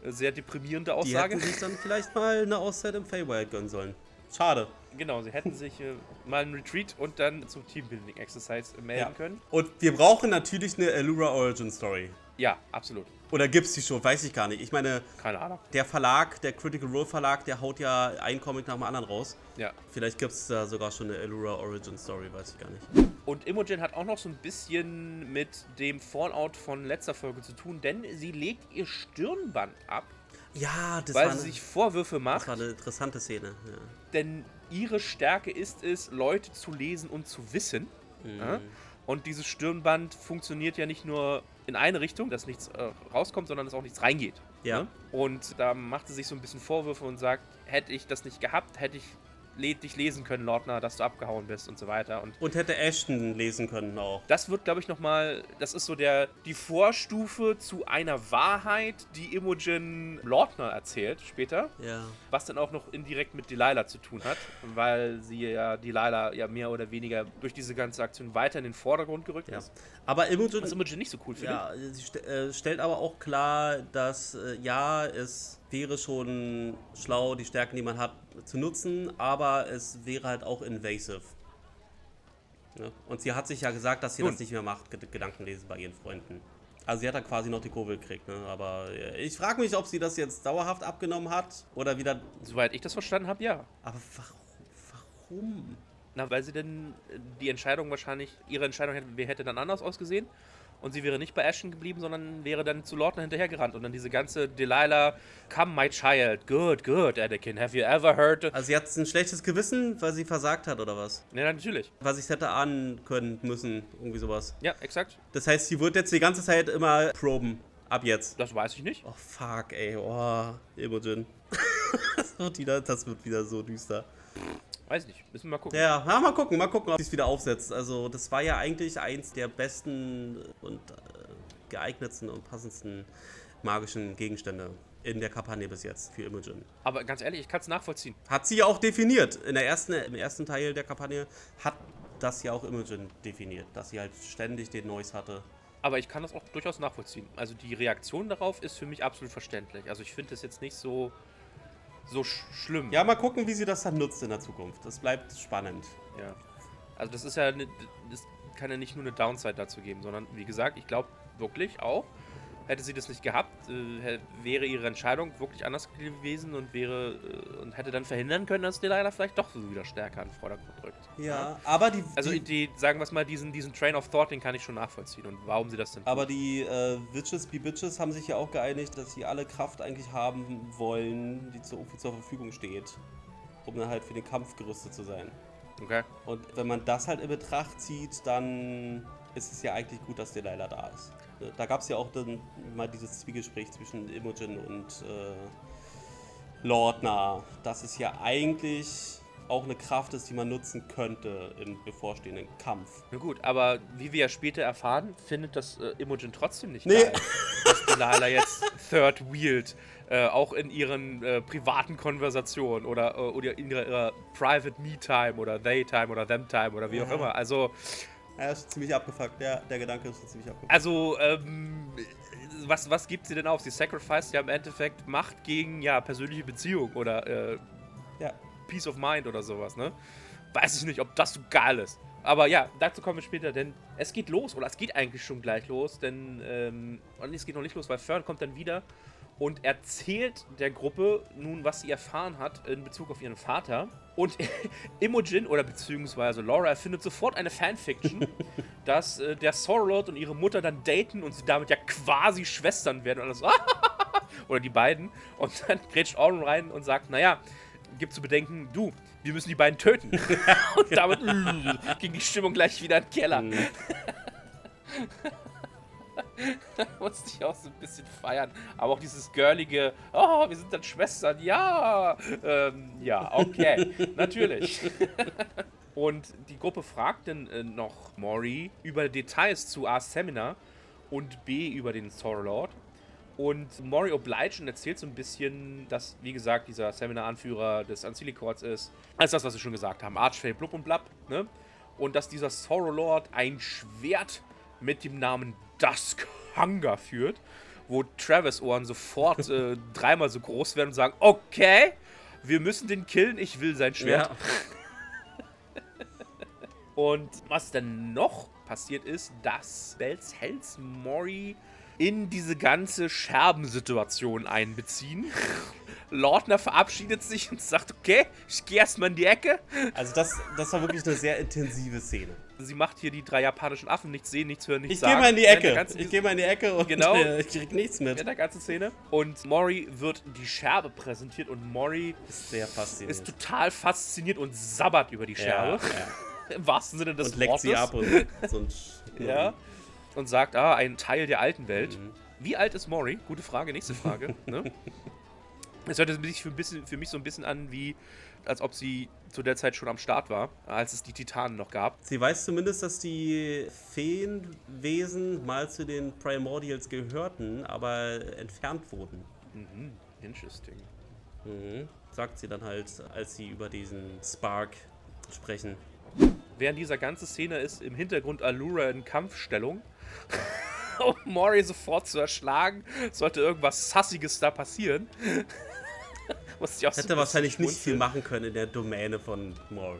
Sehr deprimierende Die Aussage. hätten sich dann vielleicht mal eine Auszeit im Feywild gönnen sollen. Schade. Genau, sie hätten sich äh, mal einen Retreat und dann zum Teambuilding Exercise äh, melden Ja. können. Und wir brauchen natürlich eine Allura Origin Story. Ja, absolut. Oder gibt's die schon? Weiß ich gar nicht. Ich meine, Keine Ahnung. der Verlag, der Critical Role Verlag, der haut ja ein Comic nach dem anderen raus. Ja. Vielleicht gibt's da sogar schon eine Allura Origin Story, weiß ich gar nicht. Und Imogen hat auch noch so ein bisschen mit dem Fallout von letzter Folge zu tun, denn sie legt ihr Stirnband ab, Ja, das, weil war, sie eine, sich Vorwürfe das macht, war eine interessante Szene. Ja. denn ihre Stärke ist es, Leute zu lesen und zu wissen. Mhm. Ja? Und dieses Stirnband funktioniert ja nicht nur in eine Richtung, dass nichts äh, rauskommt, sondern dass auch nichts reingeht. Ja. Ne? Und da macht sie sich so ein bisschen Vorwürfe und sagt, hätte ich das nicht gehabt, hätte ich dich lesen können, Lordner, dass du abgehauen bist und so weiter. Und Und hätte Ashton lesen können auch. das wird, glaube ich, nochmal, das ist so der, die Vorstufe zu einer Wahrheit, die Imogen Lordner erzählt später, Ja. was dann auch noch indirekt mit Delilah zu tun hat, weil sie ja Delilah ja mehr oder weniger durch diese ganze Aktion weiter in den Vordergrund gerückt ja. ist. Aber Imogen Was Imogen nicht so cool findet. Ja, sie st äh, stellt aber auch klar, dass äh, ja, es wäre schon schlau, die Stärken, die man hat, zu nutzen, aber es wäre halt auch invasive. Ne? Und sie hat sich ja gesagt, dass sie Nun. das nicht mehr macht, Ged Gedankenlesen bei ihren Freunden. Also sie hat da quasi noch die Kurve gekriegt, ne? aber äh, ich frage mich, ob sie das jetzt dauerhaft abgenommen hat oder wieder... Soweit ich das verstanden habe, ja. Aber warum? warum? Na, weil sie denn äh, die Entscheidung wahrscheinlich, ihre Entscheidung hätte, hätte dann anders ausgesehen. Und sie wäre nicht bei Ashton geblieben, sondern wäre dann zu Lordner hinterhergerannt. Und dann diese ganze Delilah, come my child, good, good, Anakin, have you ever heard? Also sie hat ein schlechtes Gewissen, weil sie versagt hat oder was? Ja, natürlich. Weil sie es hätte ahnen können, müssen, irgendwie sowas. Ja, exakt. Das heißt, sie wird jetzt die ganze Zeit immer proben. Ab jetzt. Das weiß ich nicht. Oh fuck, ey. Oh, Imogen. das wird wieder so düster. Weiß nicht. Müssen wir mal gucken. Ja, ja mal gucken, mal gucken, ob sie es wieder aufsetzt. Also, das war ja eigentlich eins der besten und äh, geeignetsten und passendsten magischen Gegenstände in der Kampagne bis jetzt für Imogen. Aber ganz ehrlich, ich kann es nachvollziehen. Hat sie ja auch definiert. In der ersten, Im ersten Teil der Kampagne hat das ja auch Imogen definiert, dass sie halt ständig den Noise hatte. Aber ich kann das auch durchaus nachvollziehen. Also die Reaktion darauf ist für mich absolut verständlich. Also ich finde das jetzt nicht so, so sch schlimm. Ja, mal gucken, wie sie das dann nutzt in der Zukunft. Das bleibt spannend. Ja. Also das ist ja, ne, das kann ja nicht nur eine Downside dazu geben, sondern wie gesagt, ich glaube wirklich auch, hätte sie das nicht gehabt, äh, wäre ihre Entscheidung wirklich anders gewesen und wäre äh, und hätte dann verhindern können, dass Delilah vielleicht doch so wieder stärker in den Vordergrund rückt. Ja, aber die, Also die, die, sagen wir es mal, diesen, diesen Train of Thought, den kann ich schon nachvollziehen und warum sie das denn tun. aber die äh, Witches be Bitches haben sich ja auch geeinigt, dass sie alle Kraft eigentlich haben wollen, die zur, zur Verfügung steht, um dann halt für den Kampf gerüstet zu sein. Okay. Und wenn man das halt in Betracht zieht, dann ist es ja eigentlich gut, dass Delilah da ist. Da gab es ja auch dann mal dieses Zwiegespräch zwischen Imogen und äh, Lordna, dass es ja eigentlich auch eine Kraft ist, die man nutzen könnte im bevorstehenden Kampf. Na gut, aber wie wir ja später erfahren, findet das äh, Imogen trotzdem nicht Nee. geil, dass Delilah jetzt Third Wheeled, äh, auch in ihren äh, privaten Konversationen oder, äh, oder in ihrer, ihrer Private Me-Time oder They-Time oder Them-Time oder wie auch Ja. immer. Also, Er ist ziemlich abgefuckt, der, der Gedanke ist ziemlich abgefuckt. also ähm, was, was gibt sie denn auf? Sie sacrificed ja im Endeffekt Macht gegen ja, persönliche Beziehung oder äh, Ja. Peace of Mind oder sowas, ne? Weiß ich nicht, ob das so geil ist. Aber ja, dazu kommen wir später, denn es geht los, oder es geht eigentlich schon gleich los, denn, ähm, nee, es geht noch nicht los, weil Fern kommt dann wieder und erzählt der Gruppe nun, was sie erfahren hat in Bezug auf ihren Vater. Und Imogen, oder beziehungsweise Laura, erfindet sofort eine Fanfiction, dass äh, der Sorrowlord und ihre Mutter dann daten und sie damit ja quasi Schwestern werden und alles. oder die beiden. Und dann grätscht Auron rein und sagt, naja, gibt zu bedenken, du, wir müssen die beiden töten. und damit ging die Stimmung gleich wieder in den Keller. Da musste ich auch so ein bisschen feiern. Aber auch dieses girlige, oh, wir sind dann Schwestern, ja. Ähm, ja, okay, natürlich. Und die Gruppe fragt dann äh, noch Mori über Details zu A Seminar und B über den Sorlord. Und Mori oblige und erzählt so ein bisschen, dass, wie gesagt, dieser Seminar-Anführer des Ancilicords ist. Als das, was wir schon gesagt haben. Archfey, blub und blab. Ne? Und dass dieser Sorrowlord ein Schwert mit dem Namen Dusk Hunger führt, wo Travis Ohren sofort äh, dreimal so groß werden und sagen, okay, wir müssen den killen, ich will sein Schwert. Ja. Und was dann noch passiert ist, dass Bells Hells Mori in diese ganze Scherbensituation einbeziehen. Lordner verabschiedet sich und sagt, okay, ich gehe erstmal in die Ecke. Also das, das war wirklich eine sehr intensive Szene. Sie macht hier die drei japanischen Affen, nichts sehen, nichts hören, nichts Ich sagen. gehe mal in die Ecke. Ich gehe mal in die Ecke und Genau. äh, ich krieg nichts mit. in der ganzen Szene. Und Mori wird die Scherbe präsentiert und Mori Sehr faszinierend. ist total fasziniert und sabbert über die Scherbe. ja. Im wahrsten Sinne des Und leckt Wortes. sie ab und so ein Sch- Ja. Und sagt, ah, ein Teil der alten Welt. Mhm. Wie alt ist Mori? Gute Frage, nächste Frage. ne? Es hört sich für, bisschen, für mich so ein bisschen an, wie als ob sie zu der Zeit schon am Start war, als es die Titanen noch gab. Sie weiß zumindest, dass die Feenwesen mal zu den Primordials gehörten, aber entfernt wurden. Mhm, interesting. Mhm. Sagt sie dann halt, als sie über diesen Spark sprechen. Während dieser ganzen Szene ist im Hintergrund Allura in Kampfstellung. um Mori sofort zu erschlagen, sollte irgendwas Sassiges da passieren. Auch so ein Hätte wahrscheinlich nicht viel machen können in der Domäne von Mori.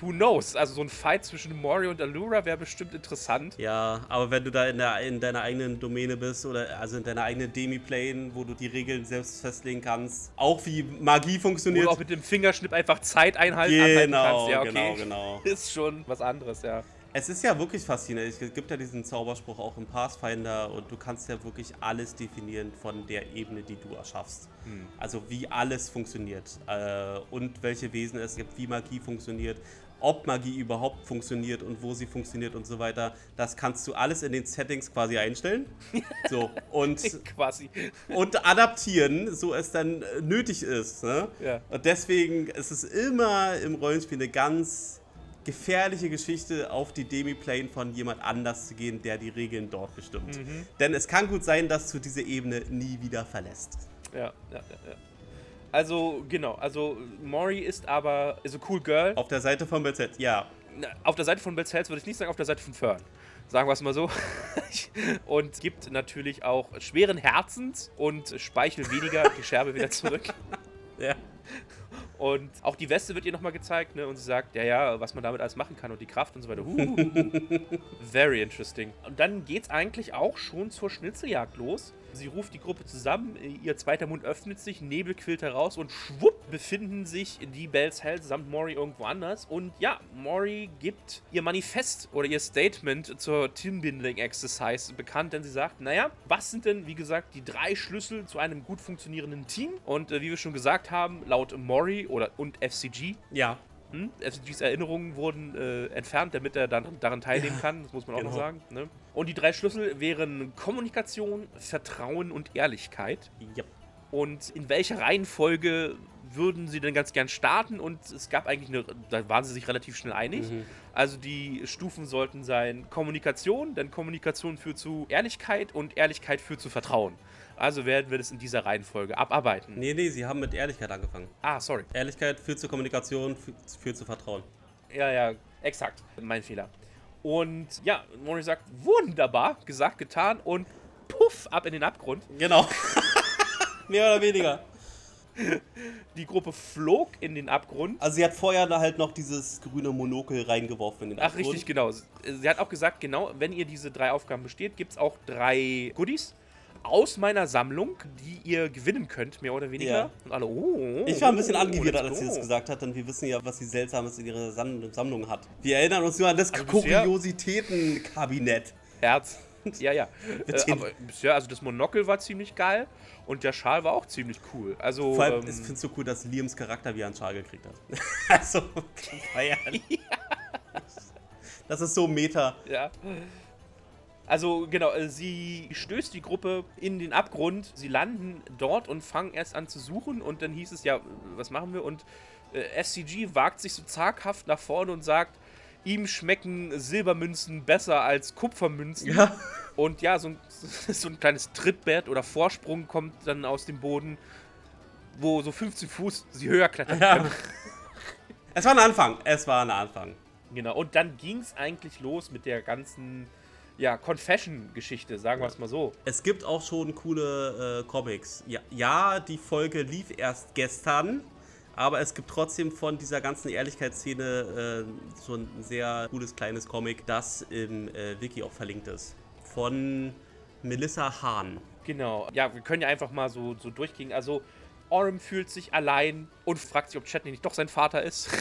Who knows? Also so ein Fight zwischen Mori und Allura wäre bestimmt interessant. Ja, aber wenn du da in, der, in deiner eigenen Domäne bist oder also in deiner eigenen Demi-Plane, wo du die Regeln selbst festlegen kannst, auch wie Magie funktioniert. Oder auch mit dem Fingerschnipp einfach Zeit einhalten, genau, kannst. Ja, okay. genau, genau. Ist schon was anderes, ja. Es ist ja wirklich faszinierend. Es gibt ja diesen Zauberspruch auch im Pathfinder und du kannst ja wirklich alles definieren von der Ebene, die du erschaffst. Hm. Also wie alles funktioniert äh, und welche Wesen es gibt, wie Magie funktioniert, ob Magie überhaupt funktioniert und wo sie funktioniert und so weiter. Das kannst du alles in den Settings quasi einstellen. So und Quasi. und adaptieren, so es dann äh, nötig ist. Ne? Ja. Und deswegen ist es immer im Rollenspiel eine ganz gefährliche Geschichte auf die Demiplane von jemand anders zu gehen, der die Regeln dort bestimmt. Mhm. Denn es kann gut sein, dass du diese Ebene nie wieder verlässt. Ja, ja, ja, ja. Also, genau, also Mori ist aber, ist a cool girl. Auf der Seite von BZ, ja. Auf der Seite von Bill Cells würde ich nicht sagen, auf der Seite von Fern. Sagen wir es mal so. und gibt natürlich auch schweren Herzens und Speichel weniger, die Scherbe wieder zurück. ja. Und auch die Weste wird ihr nochmal gezeigt, ne? Und sie sagt, ja, ja, was man damit alles machen kann und die Kraft und so weiter. Very interesting. Und dann geht's eigentlich auch schon zur Schnitzeljagd los. Sie ruft die Gruppe zusammen, ihr zweiter Mund öffnet sich, Nebel quillt heraus und schwupp befinden sich die Bells Hell samt Mori irgendwo anders. Und ja, Mori gibt ihr Manifest oder ihr Statement zur Teambindling Exercise bekannt, denn sie sagt, naja, was sind denn, wie gesagt, die drei Schlüssel zu einem gut funktionierenden Team? Und äh, wie wir schon gesagt haben, laut Mori oder und FCG Ja. Hm? FCGs Erinnerungen wurden äh, entfernt, damit er dann daran teilnehmen kann. Das muss man auch genau. noch sagen. Ne? Und die drei Schlüssel wären Kommunikation, Vertrauen und Ehrlichkeit. ja. Und in welcher Reihenfolge würden sie denn ganz gern starten? Und es gab eigentlich eine, da waren sie sich relativ schnell einig. Mhm. Also die Stufen sollten sein Kommunikation, dann Kommunikation führt zu Ehrlichkeit und Ehrlichkeit führt zu Vertrauen. Also werden wir das in dieser Reihenfolge abarbeiten. Nee, nee, sie haben mit Ehrlichkeit angefangen. Ah, sorry. Ehrlichkeit führt zur Kommunikation, fü- führt zu Vertrauen. Ja, ja, exakt. Mein Fehler. Und ja, Mori sagt, wunderbar, gesagt, getan und puff, ab in den Abgrund. Genau. Mehr oder weniger. Die Gruppe flog in den Abgrund. Also sie hat vorher da halt noch dieses grüne Monokel reingeworfen in den Ach, Abgrund. richtig, genau. Sie hat auch gesagt, genau, wenn ihr diese drei Aufgaben besteht, gibt es auch drei Goodies aus meiner Sammlung, die ihr gewinnen könnt, mehr oder weniger. Ja. Und alle, oh, Ich war ein bisschen oh, angewidert, als sie das gesagt hat, denn wir wissen ja, was sie Seltsames in ihrer Sam- Sammlung hat. Wir erinnern uns nur an das Also Kuriositätenkabinett. Herz. Ja, ja. Äh, aber bisher, also das Monokel war ziemlich geil und der Schal war auch ziemlich cool. Also, Vor allem, ähm, ich finde es so cool, dass Liams Charakter wie einen Schal gekriegt hat. also, feiern. Das ist so Meta. Ja. Also genau, äh, sie stößt die Gruppe in den Abgrund, sie landen dort und fangen erst an zu suchen und dann hieß es ja, was machen wir? Und äh, FCG wagt sich so zaghaft nach vorne und sagt, ihm schmecken Silbermünzen besser als Kupfermünzen. Ja. Und ja, so ein, so ein kleines Trittbett oder Vorsprung kommt dann aus dem Boden, wo so 15 Fuß sie höher klettern Ja. können. Es war ein Anfang. Es war ein Anfang. Genau, und dann ging es eigentlich los mit der ganzen, ja, Confession-Geschichte, sagen wir es mal so. Es gibt auch schon coole äh, Comics. Ja, ja, die Folge lief erst gestern, aber es gibt trotzdem von dieser ganzen Ehrlichkeitsszene äh, so ein sehr cooles kleines Comic, das im äh, Wiki auch verlinkt ist. Von Melissa Hahn. Genau, ja, wir können ja einfach mal so, so durchgehen. Also, Orm fühlt sich allein und fragt sich, ob Chatney nicht doch sein Vater ist.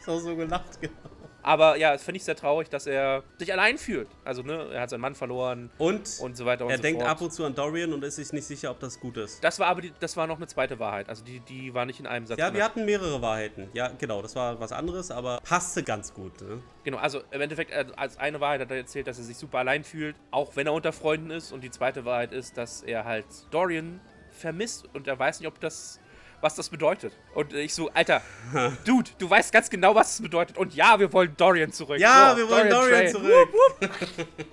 Ich habe so gelacht, genau. Aber ja, das finde ich sehr traurig, dass er sich allein fühlt. Also, ne, er hat seinen Mann verloren Und, und so weiter und er so denkt fort. ab und zu an Dorian und ist sich nicht sicher, ob das gut ist. das war aber die, das war noch eine zweite Wahrheit. Also, die, die war nicht in einem Satz. Ja, wir hatten mehrere Wahrheiten. Ja, genau, das war was anderes, aber passte ganz gut. Ne? Genau, also im Endeffekt äh, als eine Wahrheit hat er erzählt, dass er sich super allein fühlt, auch wenn er unter Freunden ist. Und die zweite Wahrheit ist, dass er halt Dorian vermisst und er weiß nicht, ob das, was das bedeutet. Und ich so, Alter, Dude, du weißt ganz genau, was das bedeutet. Und ja, wir wollen Dorian zurück. Ja, So, wir wollen Dorian, Train. zurück.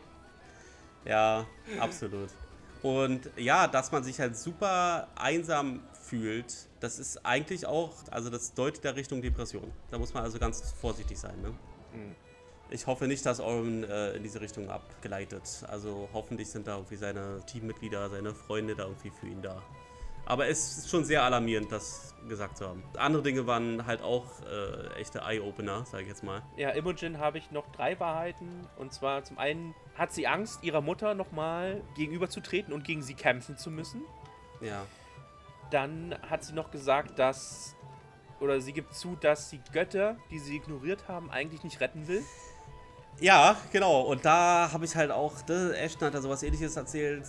ja, absolut. Und ja, dass man sich halt super einsam fühlt, das ist eigentlich auch, also das deutet ja Richtung Depression. Da muss man also ganz vorsichtig sein. Ne? Mhm. Ich hoffe nicht, dass Oren äh, in diese Richtung abgeleitet. Also hoffentlich sind da irgendwie seine Teammitglieder, seine Freunde da irgendwie für ihn da. Aber es ist schon sehr alarmierend, das gesagt zu haben. Andere Dinge waren halt auch äh, echte Eye-Opener, sage ich jetzt mal. Ja, Imogen habe ich noch drei Wahrheiten. Und zwar zum einen hat sie Angst, ihrer Mutter nochmal gegenüberzutreten und gegen sie kämpfen zu müssen. Ja. Dann hat sie noch gesagt, dass. Oder sie gibt zu, dass die Götter, die sie ignoriert haben, eigentlich nicht retten will. Ja, genau. Und da habe ich halt auch, ne, Ashton hat da sowas ähnliches erzählt.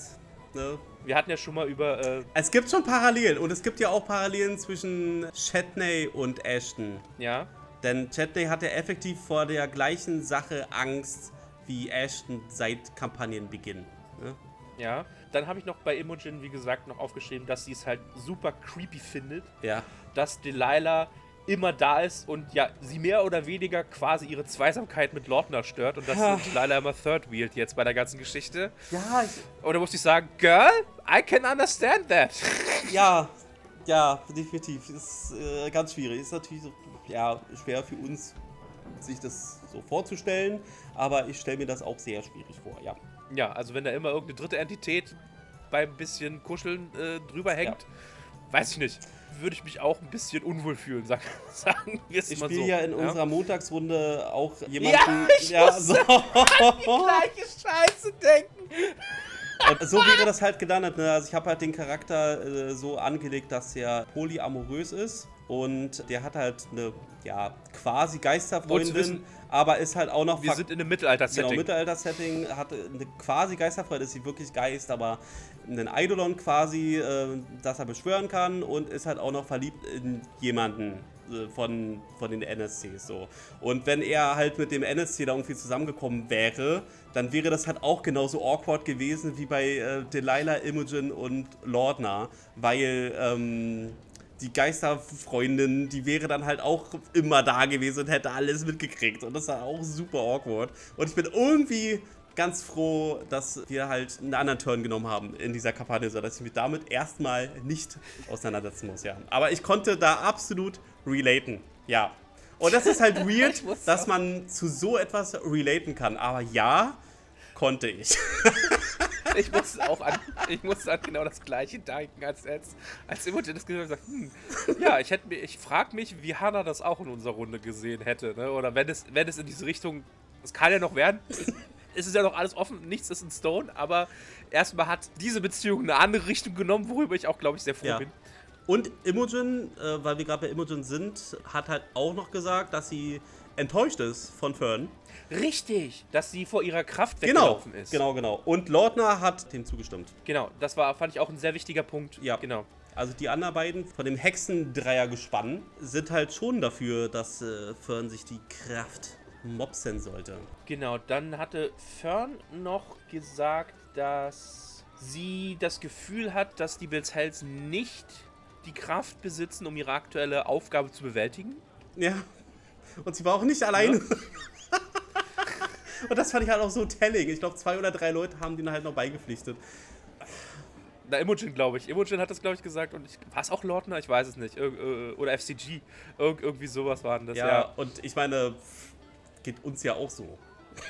Ne? Wir hatten ja schon mal über. Äh, Es gibt schon Parallelen und es gibt ja auch Parallelen zwischen Chatney und Ashton. ja. Denn Chatney hatte effektiv vor der gleichen Sache Angst wie Ashton seit Kampagnenbeginn. Ne? Ja. Dann habe ich noch bei Imogen, wie gesagt, noch aufgeschrieben, dass sie es halt super creepy findet, Ja. dass Delilah immer da ist und ja, sie mehr oder weniger quasi ihre Zweisamkeit mit Lordner stört und das Ah. Delilah immer third wheelt jetzt bei der ganzen Geschichte. Ja, ich, Und da muss ich sagen, Girl, I can understand that. ja, ja, definitiv. Ist äh, ganz schwierig. Ist natürlich so, ja, schwer für uns, sich das so vorzustellen, aber ich stelle mir das auch sehr schwierig vor, ja. Ja, also wenn da immer irgendeine dritte Entität beim bisschen Kuscheln äh, drüber hängt, weiß ich nicht. Würde ich mich auch ein bisschen unwohl fühlen, sag, sagen wir es Ich mal spiele so. ja in unserer Montagsrunde auch jemanden. ich ja, so. gleiche Scheiße denken. So wäre das halt gelandet. Ne? Also ich habe halt den Charakter äh, so angelegt, dass er polyamorös ist. Und der hat halt eine, ja, quasi Geisterfreundin, aber ist halt auch noch Wir sind in einem Genau, Mittelalter-Setting. Mittelalter-Setting, hat eine quasi Geisterfreundin, ist sie wirklich Geist, aber einen Eidolon quasi, äh, das er beschwören kann und ist halt auch noch verliebt in jemanden äh, von, von den NSCs so. Und wenn er halt mit dem NSC da irgendwie zusammengekommen wäre, dann wäre das halt auch genauso awkward gewesen wie bei äh, Delilah, Imogen und Lordna, weil ähm, die Geisterfreundin, die wäre dann halt auch immer da gewesen und hätte alles mitgekriegt. Und das war auch super awkward. Und ich bin irgendwie ganz froh, dass wir halt einen anderen Turn genommen haben in dieser Kampagne, sodass ich mich damit erstmal nicht auseinandersetzen muss, ja. Aber ich konnte da absolut relaten, ja. Und das ist halt weird, dass man zu so etwas relaten kann. Aber ja, konnte ich. Ich musste auch an, ich musste an genau das gleiche denken, als, als, als Imogen das gesagt hat. Hm, ja, ich, hätte ich frage mich, wie Hannah das auch in unserer Runde gesehen hätte. Ne? Oder wenn es, wenn es in diese Richtung, es kann ja noch werden. Es ist ja noch alles offen, nichts ist in Stone, aber erstmal hat diese Beziehung eine andere Richtung genommen, worüber ich auch, glaube ich, sehr froh Ja. bin. Und Imogen, äh, weil wir gerade bei Imogen sind, hat halt auch noch gesagt, dass sie enttäuscht ist von Fern. Richtig, dass sie vor ihrer Kraft Genau, weggelaufen ist. genau, genau. Und Lordner hat dem zugestimmt. Genau, das war, fand ich auch ein sehr wichtiger Punkt. Ja. Genau. Also die anderen beiden von dem Hexendreiergespann sind halt schon dafür, dass äh, Fern sich die Kraft mopsen sollte. Genau, dann hatte Fern noch gesagt, dass sie das Gefühl hat, dass die Bills Hells nicht die Kraft besitzen, um ihre aktuelle Aufgabe zu bewältigen. Ja. Und sie war auch nicht alleine. Und das fand ich halt auch so telling. Ich glaube, zwei oder drei Leute haben den halt noch beigepflichtet. Na, Imogen, glaube ich. Imogen hat das, glaube ich, gesagt. Und ich, war es auch Lordner? Ich weiß es nicht. Irg äh, oder FCG. Irg irgendwie sowas waren das, Ja, ja. und ich meine, geht uns ja auch so.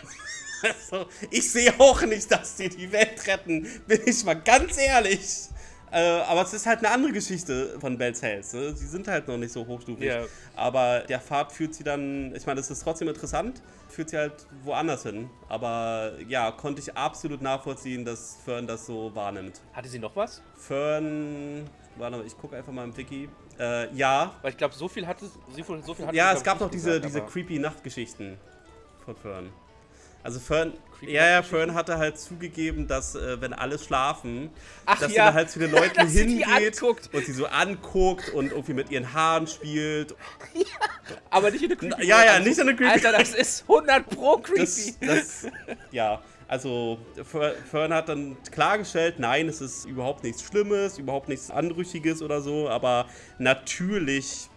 also, ich sehe auch nicht, dass die die Welt retten, bin ich mal ganz ehrlich. Äh, aber es ist halt eine andere Geschichte von Bells Hells. Ne? Sie sind halt noch nicht so hochstufig. Ja. Aber der Pfad führt sie dann, ich meine, es ist trotzdem interessant, führt sie halt woanders hin. Aber ja, konnte ich absolut nachvollziehen, dass Fern das so wahrnimmt. Hatte sie noch was? Fern, warte mal, ich gucke einfach mal im Wiki. Äh, ja, Weil ich glaube, so viel hatte sie so viel hatte ja, es gab noch diese, gesagt, diese creepy Nachtgeschichten von Fern. Also Fern, ja, ja? Fern hatte halt zugegeben, dass äh, wenn alle schlafen, Ach dass ja, sie da halt zu den Leuten sie hingeht anguckt. und sie so anguckt und irgendwie mit ihren Haaren spielt. Aber nicht in der Creepy. Ja, ja, nicht in der Creepy. Alter, das ist 100 pro creepy. Das, das, ja, also Fer- Fern hat dann klargestellt, nein, es ist überhaupt nichts Schlimmes, überhaupt nichts Anrüchiges oder so, aber natürlich,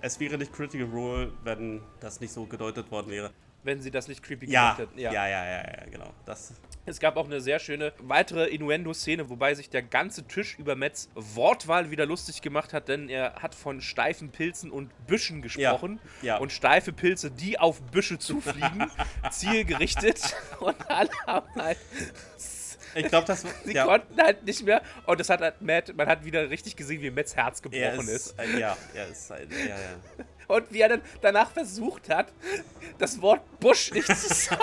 es wäre nicht Critical Role, wenn das nicht so gedeutet worden wäre. Wenn sie das nicht creepy Ja, gemacht hätten. ja, ja, ja, ja, genau. Das, Es gab auch eine sehr schöne weitere Innuendo-Szene, wobei sich der ganze Tisch über Metz Wortwahl wieder lustig gemacht hat, denn er hat von steifen Pilzen und Büschen gesprochen. ja. Und steife Pilze, die auf Büsche zufliegen, zielgerichtet. Und alle haben halt. ich glaube, das Sie ja, konnten halt nicht mehr. Und das hat halt Matt, man hat wieder richtig gesehen, wie Metts Herz er gebrochen ist. ist, äh, ja, er ist, ein- ja, ja. Und wie er dann danach versucht hat, das Wort Busch nicht zu sagen.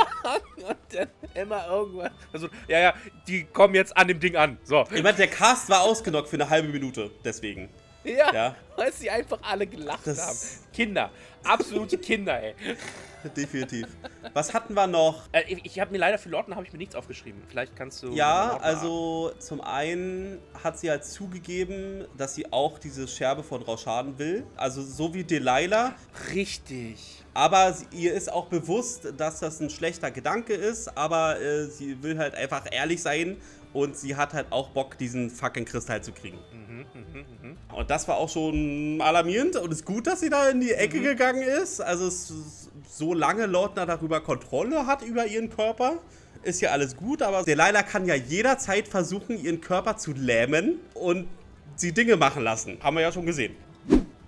Und dann immer irgendwann. Also, ja, ja, die kommen jetzt an dem Ding an. So. Ich meine, der Cast war ausgenockt für eine halbe Minute, deswegen. Ja, Ja. weil sie einfach alle gelacht Das- haben. Kinder. Absolute Kinder, ey. Definitiv. Was hatten wir noch? Äh, ich ich habe mir leider für Lorten habe ich mir nichts aufgeschrieben. Vielleicht kannst du. Ja, also zum einen hat sie halt zugegeben, dass sie auch diese Scherbe von Rauschaden will. Also so wie Delilah. Richtig. Aber sie, ihr ist auch bewusst, dass das ein schlechter Gedanke ist. Aber äh, sie will halt einfach ehrlich sein. Und sie hat halt auch Bock, diesen fucking Kristall zu kriegen. Mhm. Und das war auch schon alarmierend und es ist gut, dass sie da in die Ecke gegangen ist. Also es, solange Lautner darüber Kontrolle hat über ihren Körper, ist ja alles gut, aber Delilah kann ja jederzeit versuchen, ihren Körper zu lähmen und sie Dinge machen lassen. Haben wir ja schon gesehen.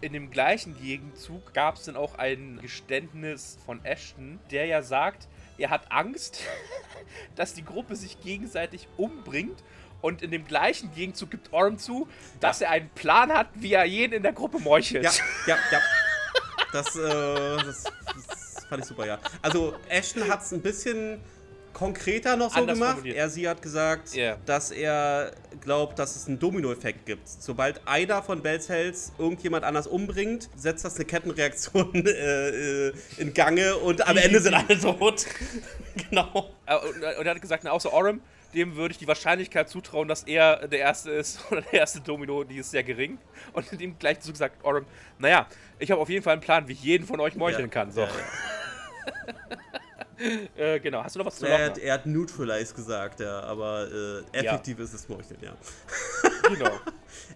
In dem gleichen Gegenzug gab es dann auch ein Geständnis von Ashton, der ja sagt, er hat Angst, dass die Gruppe sich gegenseitig umbringt. Und in dem gleichen Gegenzug gibt Orm zu, dass er einen Plan hat, wie er jeden in der Gruppe meuchelt. Ja, ja, ja. Das, äh, das, das fand ich super, ja. Also Ashton hat es ein bisschen konkreter noch so gemacht. formuliert. Er, sie hat gesagt, Ja. dass er glaubt, dass es einen Dominoeffekt gibt. Sobald einer von Bells Hells irgendjemand anders umbringt, setzt das eine Kettenreaktion äh, äh, in Gange und am Ende sind alle tot. genau. Äh, Und, und er hat gesagt, na, außer Orem, dem würde ich die Wahrscheinlichkeit zutrauen, dass er der Erste ist oder der erste Domino, die ist sehr gering. Und dem gleichen Zug sagt Orem, naja, ich habe auf jeden Fall einen Plan, wie ich jeden von euch meucheln Ja, kann. So. ja, Äh, genau, hast du noch was zu Er, hat, Lochner? er hat Neutralize gesagt, ja, aber äh, effektiv ist es Meucheln, ja. Genau.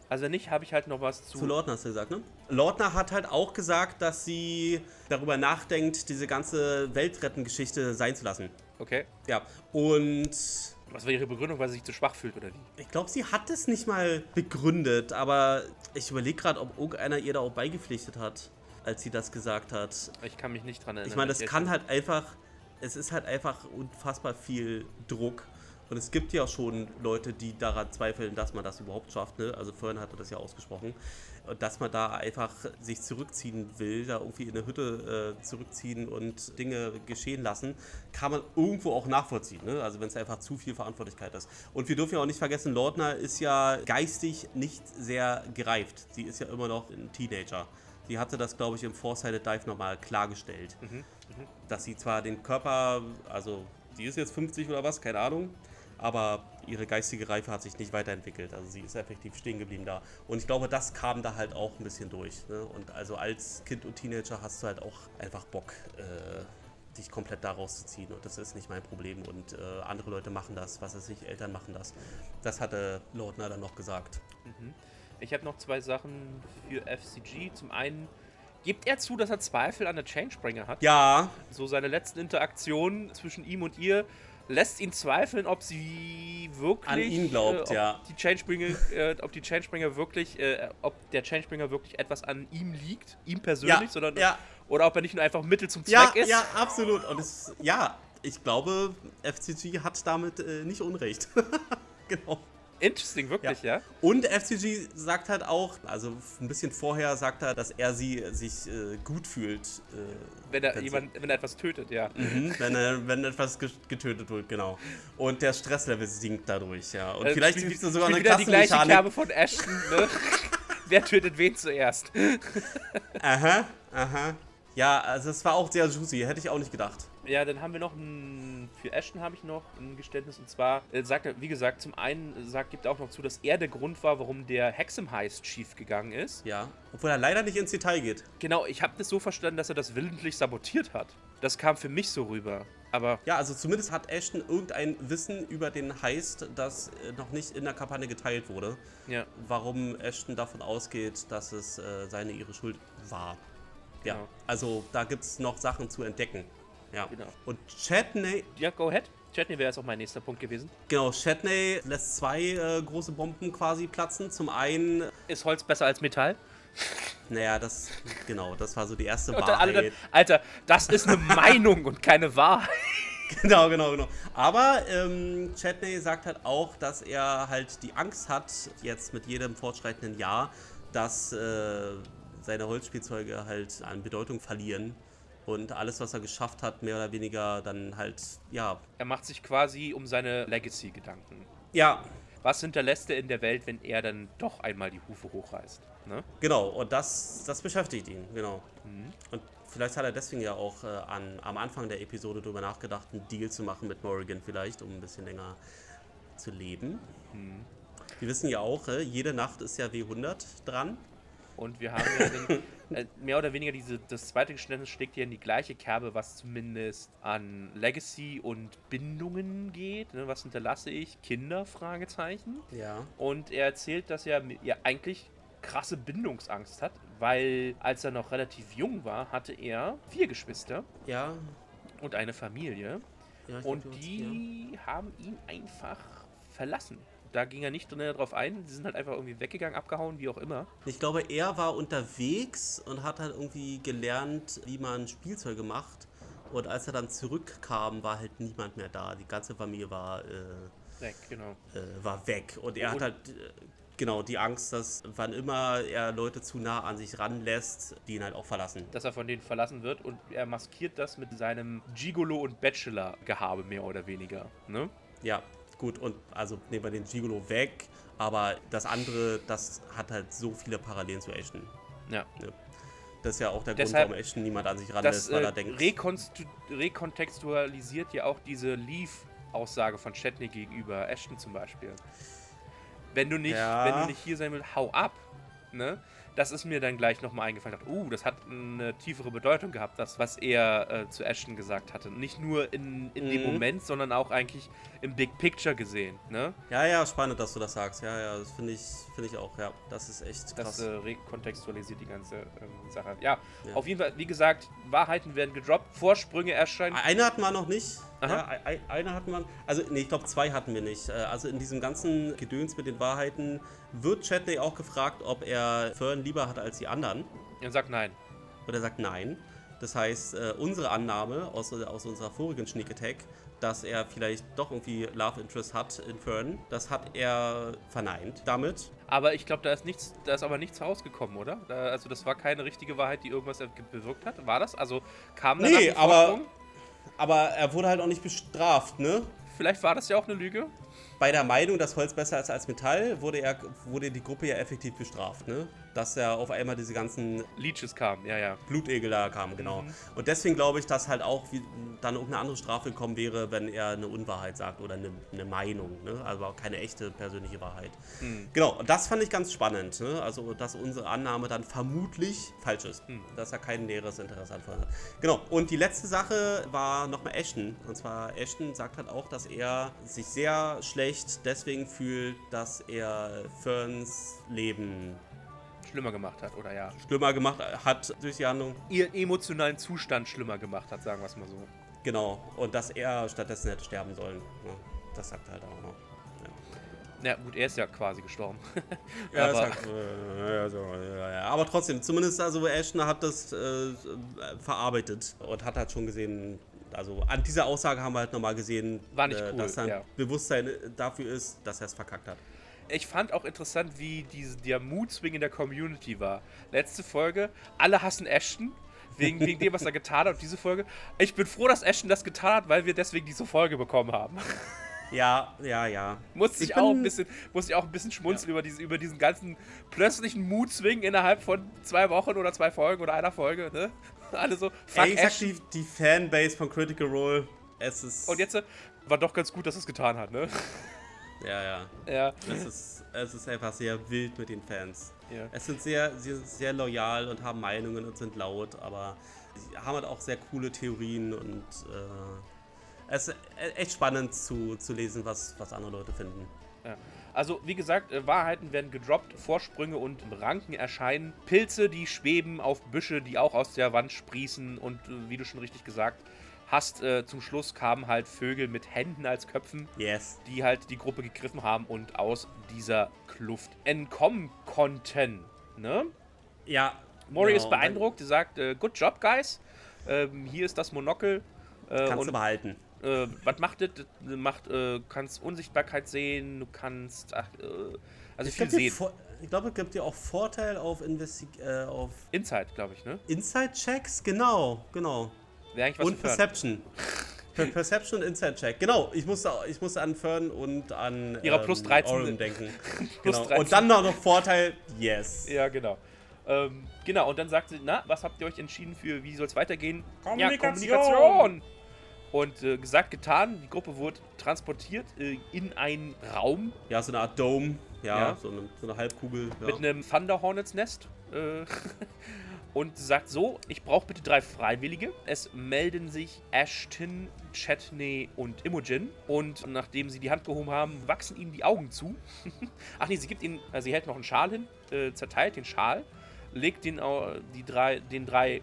Also nicht, habe ich halt noch was zu... Zu Lautner hast du gesagt, ne? Lautner hat halt auch gesagt, dass sie darüber nachdenkt, diese ganze Weltrettengeschichte sein zu lassen. Okay. Ja, und Was war ihre Begründung, weil sie sich zu schwach fühlt, oder wie? ich glaube, sie hat es nicht mal begründet, aber ich überlege gerade, ob irgendeiner ihr da auch beigepflichtet hat, als sie das gesagt hat. Ich kann mich nicht dran erinnern. Ich meine, das kann halt einfach, es ist halt einfach unfassbar viel Druck. Und es gibt ja schon Leute, die daran zweifeln, dass man das überhaupt schafft. Ne? Also vorhin hatte das ja ausgesprochen. Dass man da einfach sich zurückziehen will, da irgendwie in eine Hütte äh, zurückziehen und Dinge geschehen lassen, kann man irgendwo auch nachvollziehen. Ne? Also wenn es einfach zu viel Verantwortlichkeit ist. Und wir dürfen ja auch nicht vergessen, Lautner ist ja geistig nicht sehr gereift. Sie ist ja immer noch ein Teenager. Sie hatte das, glaube ich, im Four-Sided Dive nochmal klargestellt dass sie zwar den Körper, also sie ist jetzt 50 oder was, keine Ahnung, aber ihre geistige Reife hat sich nicht weiterentwickelt. Also sie ist effektiv stehen geblieben da. Und ich glaube, das kam da halt auch ein bisschen durch. Ne? Und also als Kind und Teenager hast du halt auch einfach Bock, äh, dich komplett da rauszuziehen. Und das ist nicht mein Problem. Und äh, andere Leute machen das, was weiß ich, Eltern machen das. Das hatte Lautner dann noch gesagt. Ich habe noch zwei Sachen für FCG. Zum einen gibt er zu, dass er Zweifel an der Changebringer hat. Ja, So seine letzten Interaktionen zwischen ihm und ihr lässt ihn zweifeln, ob sie wirklich An ihn glaubt, äh, ob ja. Die Changebringer, äh, ob die Changebringer wirklich, äh, ob der Changebringer wirklich etwas an ihm liegt, ihm persönlich, Ja, sondern ja. oder ob er nicht nur einfach Mittel zum Zweck ja, ist. ja, absolut. Und es, ja, ich glaube, FCG hat damit äh, nicht Unrecht. genau. Interesting, wirklich, ja. Und FCG sagt halt auch, also ein bisschen vorher sagt er, dass er sie sich äh, gut fühlt, äh, Wenn er jemand, wenn er etwas tötet, ja. mhm, wenn, er, wenn etwas ge- getötet wird, genau. Und der Stresslevel sinkt dadurch, ja. Und Äh, vielleicht gibt es sogar eine wieder die gleiche. Kerbe von Ashton, ne? Wer tötet wen zuerst? Aha, aha. Ja, also es war auch sehr juicy, hätte ich auch nicht gedacht. Ja, dann haben wir noch ein, für Ashton habe ich noch ein Geständnis und zwar äh, sagt er, wie gesagt, zum einen äh, sagt, gibt er auch noch zu, dass er der Grund war, warum der Hexam Heist schief gegangen ist. Ja. Obwohl er leider nicht ins Detail geht. Genau, ich habe das so verstanden, dass er das willentlich sabotiert hat. Das kam für mich so rüber. Aber Ja, also zumindest hat Ashton irgendein Wissen über den Heist, das äh, noch nicht in der Kampagne geteilt wurde. ja, Warum Ashton davon ausgeht, dass es äh, seine, ihre Schuld war. Ja, Genau. also da gibt es noch Sachen zu entdecken. Ja. Genau. Und Chatney, ja, go ahead. Chatney wäre jetzt auch mein nächster Punkt gewesen. genau, Chatney lässt zwei äh, große Bomben quasi platzen. Zum einen, Ist Holz besser als Metall? naja, das, genau, das war so die erste alle Wahrheit. dann, Alter, das ist eine Meinung und keine Wahrheit. Genau, genau, genau. Aber ähm, Chatney sagt halt auch, dass er halt die Angst hat, jetzt mit jedem fortschreitenden Jahr, dass äh, seine Holzspielzeuge halt an Bedeutung verlieren und alles, was er geschafft hat, mehr oder weniger dann halt, ja, Er macht sich quasi um seine Legacy Gedanken. ja, Was hinterlässt er in der Welt, wenn er dann doch einmal die Hufe hochreißt? Ne? genau. Und das, das beschäftigt ihn, genau. Und vielleicht hat er deswegen ja auch äh, an, am Anfang der Episode darüber nachgedacht, einen Deal zu machen mit Morrigan vielleicht, um ein bisschen länger zu leben. Wir wissen ja auch, äh, jede Nacht ist ja W100 dran. Und wir haben ja den, mehr oder weniger diese, das zweite Geständnis schlägt ja in die gleiche Kerbe, was zumindest an Legacy und Bindungen geht. Ne? Was hinterlasse ich? Kinder? Fragezeichen. Ja. Und er erzählt, dass er ja eigentlich krasse Bindungsangst hat, weil als er noch relativ jung war, hatte er vier Geschwister Ja. und eine Familie. ja Und glaub, die haben ihn einfach verlassen. Da ging er nicht näher drauf ein. Sie sind halt einfach irgendwie weggegangen, abgehauen, wie auch immer. Ich glaube, er war unterwegs und hat halt irgendwie gelernt, wie man Spielzeuge macht. Und als er dann zurückkam, war halt niemand mehr da. Die ganze Familie war, äh, Weg, genau. äh, war weg. Und er Und- hat halt äh, genau die Angst, dass wann immer er Leute zu nah an sich ranlässt, die ihn halt auch verlassen. Dass er von denen verlassen wird und er maskiert das mit seinem Gigolo- und Bachelor-Gehabe, mehr oder weniger. Ne? Ja, gut. Und also nehmen wir den Gigolo weg. Aber das andere, das hat halt so viele Parallelen zu Ashton. Ja. Das ist ja auch der Deshalb- Grund, warum Ashton niemand an sich Das ranlässt, weil äh, er denkt. rekontextualisiert ja auch diese Leave-Aussage von Chetney gegenüber Ashton zum Beispiel. Wenn du nicht, Ja. wenn du nicht hier sein willst, hau ab. Ne? Das ist mir dann gleich nochmal eingefallen. Dachte, uh, das hat eine tiefere Bedeutung gehabt, das, was er äh, zu Ashton gesagt hatte. Nicht nur in, in dem Mhm. Moment, sondern auch eigentlich im Big Picture gesehen. Ne? Ja, ja, spannend, dass du das sagst. Ja, ja, das finde ich, finde ich auch. Ja, das ist echt krass. Das äh, rekontextualisiert die ganze ähm, Sache. Ja, Ja. auf jeden Fall, wie gesagt, Wahrheiten werden gedroppt, Vorsprünge erscheinen. Eine hatten wir noch nicht. Ja, ei- ei- eine hatten wir. Also, nee, ich glaube, zwei hatten wir nicht. Äh, Also, in diesem ganzen Gedöns mit den Wahrheiten wird Chatney auch gefragt, ob er Fern lieber hat als die anderen. Er sagt nein. Und er sagt nein. Das heißt, äh, unsere Annahme aus, aus unserer vorigen Sneak Attack, dass er vielleicht doch irgendwie Love Interest hat in Fern, das hat er verneint damit. Aber ich glaube, da ist nichts, da ist aber nichts rausgekommen, oder? Da, also das war keine richtige Wahrheit, die irgendwas bewirkt hat. War das? Also kam danach Nee, aber-? Aber er wurde halt auch nicht bestraft, ne? Vielleicht war das ja auch eine Lüge. Bei der Meinung, dass Holz besser ist als Metall, wurde, er, wurde die Gruppe ja effektiv bestraft, ne? Dass ja auf einmal diese ganzen Leeches kamen, ja, ja. Blutegel da kamen, genau. Und deswegen glaube ich, dass halt auch wie, dann irgendeine andere Strafe gekommen wäre, wenn er eine Unwahrheit sagt oder eine, eine Meinung, ne? Also keine echte persönliche Wahrheit. Genau, und das fand ich ganz spannend, ne? Also, dass unsere Annahme dann vermutlich falsch ist. Dass er kein näheres Interesse an hat. Genau, und die letzte Sache war nochmal Ashton. Und zwar, Ashton sagt halt auch, dass er sich sehr schlecht deswegen fühlt, dass er Ferns Leben Schlimmer gemacht hat, oder ja. schlimmer gemacht hat durch die Handlung. Ihren emotionalen Zustand schlimmer gemacht hat, sagen wir es mal so. Genau, und dass er stattdessen hätte sterben sollen. Ja, das sagt er halt auch noch. Ja, gut, er ist ja quasi gestorben. Ja, Aber- sagt, äh, ja, so, ja, ja. Aber trotzdem, zumindest also Ashton hat das äh, verarbeitet und hat halt schon gesehen, also an dieser Aussage haben wir halt nochmal gesehen, äh, cool, dass sein ja. Bewusstsein dafür ist, dass er es verkackt hat. Ich fand auch interessant, wie diese, der Mood-Swing in der Community war. Letzte Folge, alle hassen Ashton. Wegen, wegen dem, was er getan hat. Und diese Folge, ich bin froh, dass Ashton das getan hat, weil wir deswegen diese Folge bekommen haben. Ja, ja, ja. Musste ich, Ich auch ein bisschen, musste ich auch ein bisschen schmunzeln über, diese, über diesen ganzen plötzlichen Mood-Swing innerhalb von zwei Wochen oder zwei Folgen oder einer Folge. Ne? Alle so, fuck Ey, ich sag, Ashton. die, die Fanbase von Critical Role, es ist. Und jetzt äh, war doch ganz gut, dass es getan hat, ne? Ja, ja. Ja. Es ist, es ist einfach sehr wild mit den Fans. Ja. Es sind sehr, sehr, sehr loyal und haben Meinungen und sind laut, aber sie haben halt auch sehr coole Theorien und äh, es ist echt spannend zu, zu lesen, was, was andere Leute finden. Ja. Also, wie gesagt, äh, Wahrheiten werden gedroppt, Vorsprünge und Ranken erscheinen, Pilze, die schweben auf Büsche, die auch aus der Wand sprießen und äh, wie du schon richtig gesagt hast, äh, zum Schluss kamen halt Vögel mit Händen als Köpfen, Yes. die halt die Gruppe gegriffen haben und aus dieser Kluft entkommen konnten. Ne? Ja. Mori genau. ist beeindruckt, sie sagt, äh, good job, guys. Ähm, hier ist das Monokel. Äh, Kannst du behalten. Äh, was macht das? Das Macht, äh, kannst Unsichtbarkeit sehen, du kannst, ach, äh, also Ich viel sehen. Vor- ich glaube, es gibt dir auch Vorteil auf, Investi äh, auf Inside, glaube ich, ne? Inside-Checks. Genau, genau. Wäre eigentlich was und. Perception. Per Perception und Inside-Check. Genau, ich musste, ich musste an Fern und an Ihrer plus 13 Oren denken. Plus genau. 13. Und dann noch Vorteil, yes. Ja, genau. Ähm, genau, und dann sagt sie, na, was habt ihr euch entschieden für, wie soll es weitergehen? Ja, Kommunikation. Und äh, gesagt, getan, die Gruppe wurde transportiert äh, in einen Raum Ja, so eine Art Dome. Ja, Ja. So, eine, so eine Halbkugel. Ja. mit einem Thunder Hornets Nest. Äh, und sagt so, ich brauche bitte drei Freiwillige. Es melden sich Ashton, Chetney und Imogen. Und nachdem sie die Hand gehoben haben, wachsen ihnen die Augen zu. Ach nee, sie gibt ihnen, also sie hält noch einen Schal hin, äh, zerteilt den Schal, legt den, die drei, den drei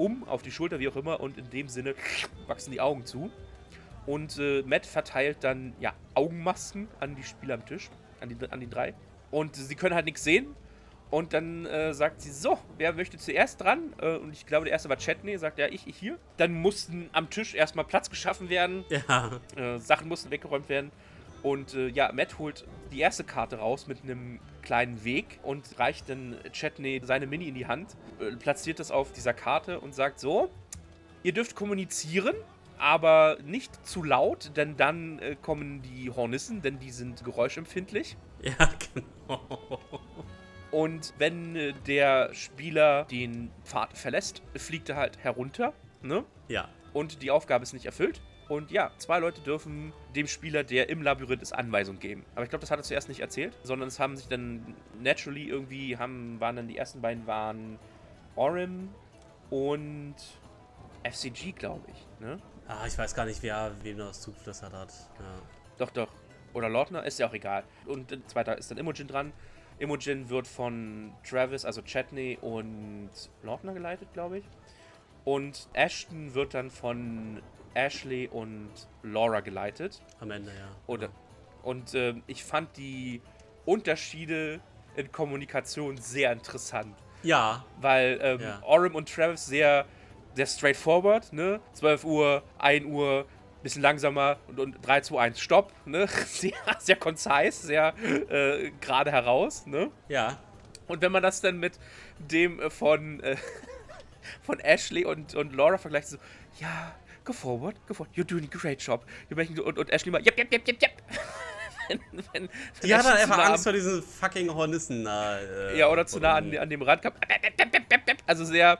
um auf die Schulter, wie auch immer, und in dem Sinne wachsen die Augen zu. Und äh, Matt verteilt dann ja, Augenmasken an die Spieler am Tisch, an die, an die drei. Und sie können halt nichts sehen. Und dann äh, sagt sie, so, wer möchte zuerst dran? Äh, und ich glaube, der erste war Chetney, sagt ja, ich, ich hier. Dann mussten am Tisch erstmal Platz geschaffen werden, Ja. äh, Sachen mussten weggeräumt werden. Und äh, ja, Matt holt die erste Karte raus mit einem kleinen Weg und reicht dann Chetney seine Mini in die Hand, äh, platziert das auf dieser Karte und sagt so, ihr dürft kommunizieren, aber nicht zu laut, denn dann äh, kommen die Hornissen, denn die sind geräuschempfindlich. Ja, genau. Und wenn äh, der Spieler den Pfad verlässt, fliegt er halt herunter, ne? Ja. Und die Aufgabe ist nicht erfüllt. Und ja, zwei Leute dürfen dem Spieler, der im Labyrinth ist, Anweisung geben. Aber ich glaube, das hat er zuerst nicht erzählt, sondern es haben sich dann naturally irgendwie, haben, waren dann die ersten beiden waren Orim und FCG, glaube ich, ne? Ah, ich weiß gar nicht, wer wem das zuflüstert hat. Ja. Doch, doch. Oder Lordner, ist ja auch egal. Und zweiter ist dann Imogen dran. Imogen wird von Travis, also Chetney und Lordner geleitet, glaube ich. Und Ashton wird dann von Ashley und Laura geleitet. Am Ende, ja. Oder, und ähm, ich fand die Unterschiede in Kommunikation sehr interessant. Ja, Weil ähm, Ja. Orim und Travis sehr, sehr straightforward, ne? 12 Uhr, 1 Uhr, bisschen langsamer und, und 3, 2, 1, Stopp, ne? Sehr, sehr concise, sehr äh, gerade heraus, ne? ja. Und wenn man das dann mit dem äh, von, äh, von Ashley und, und Laura vergleicht, so, ja, go forward, go forward, you're doing a great job. You're making, und, und Ashley mal, yep, yep, yep, yep, yep. wenn, wenn, wenn Die hat dann zu einfach nah Angst vor diesen fucking Hornissen da. Äh, Ja, oder zu nah an, an dem Rand kam. Also sehr,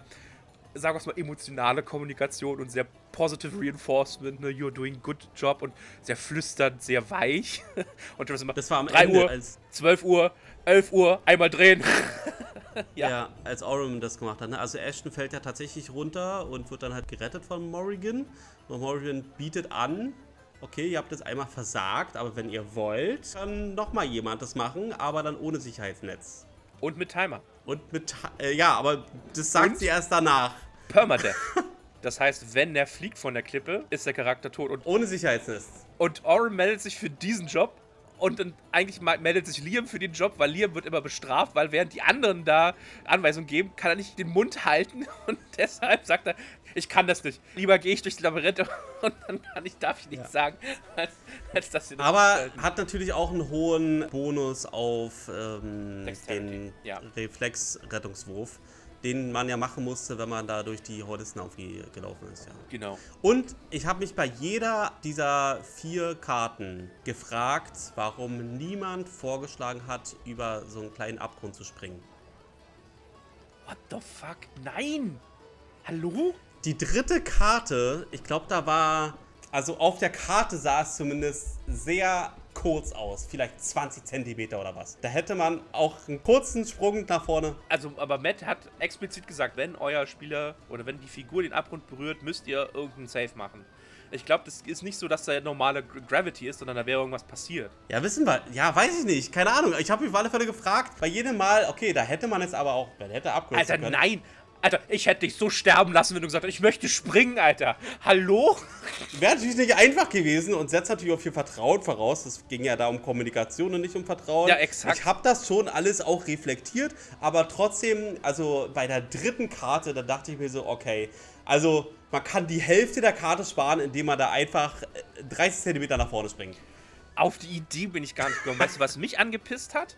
sagen wir es mal, emotionale Kommunikation und sehr positive Reinforcement, ne? You're doing good job und sehr flüsternd, sehr weich. Und Das war am 3 Ende, Uhr, als, 12 Uhr, 11 Uhr, einmal drehen. ja. Ja. als Orim das gemacht hat. Ne? Also Ashton fällt ja tatsächlich runter und wird dann halt gerettet von Morrigan. Und Morrigan bietet an, okay, ihr habt jetzt einmal versagt, aber wenn ihr wollt, kann nochmal jemand das machen, aber dann ohne Sicherheitsnetz. Und mit Timer. Und mit, äh, ja, aber das sagt Und? sie erst danach. Permadeath. Das heißt, wenn der fliegt von der Klippe, ist der Charakter tot. Und, Ohne Sicherheitsnetz. und Oren meldet sich für diesen Job. Und dann eigentlich meldet sich Liam für den Job, weil Liam wird immer bestraft, weil während die anderen da Anweisungen geben, kann er nicht den Mund halten. Und deshalb sagt er, ich kann das nicht. Lieber gehe ich durchs Labyrinth und dann kann ich, darf ich nichts Ja. sagen, als, als dass sie das Aber aushalten. hat natürlich auch einen hohen Bonus auf ähm, den ja. Reflex-Rettungswurf, den man ja machen musste, wenn man da durch die Hornissen aufgelaufen ist. Ja. Genau. Und ich habe mich bei jeder dieser vier Karten gefragt, warum niemand vorgeschlagen hat, über so einen kleinen Abgrund zu springen. What the fuck? Nein! Hallo? Die dritte Karte, ich glaube, da war. Also auf der Karte sah es zumindest sehr kurz aus. Vielleicht 20 Zentimeter oder was. Da hätte man auch einen kurzen Sprung nach vorne. Also, aber Matt hat explizit gesagt, wenn euer Spieler oder wenn die Figur den Abgrund berührt, müsst ihr irgendeinen Save machen. Ich glaube, das ist nicht so, dass da normale Gra- Gravity ist, sondern da wäre irgendwas passiert. Ja, wissen wir. Ja, weiß ich nicht. Keine Ahnung. Ich habe mich auf alle Fälle gefragt. Bei jedem Mal, okay, da hätte man jetzt aber auch. Man hätte abkürzen Alter, können. nein! Alter, ich hätte dich so sterben lassen, wenn du gesagt hättest, ich möchte springen, Alter. Hallo? Wäre natürlich nicht einfach gewesen und setzt natürlich auch viel Vertrauen voraus. Es ging ja da um Kommunikation und nicht um Vertrauen. Ja, exakt. Ich habe das schon alles auch reflektiert, aber trotzdem, also bei der dritten Karte, da dachte ich mir so, okay, also man kann die Hälfte der Karte sparen, indem man da einfach äh, 30 Zentimeter nach vorne springt. Auf die Idee bin ich gar nicht gekommen. Weißt du, was mich angepisst hat?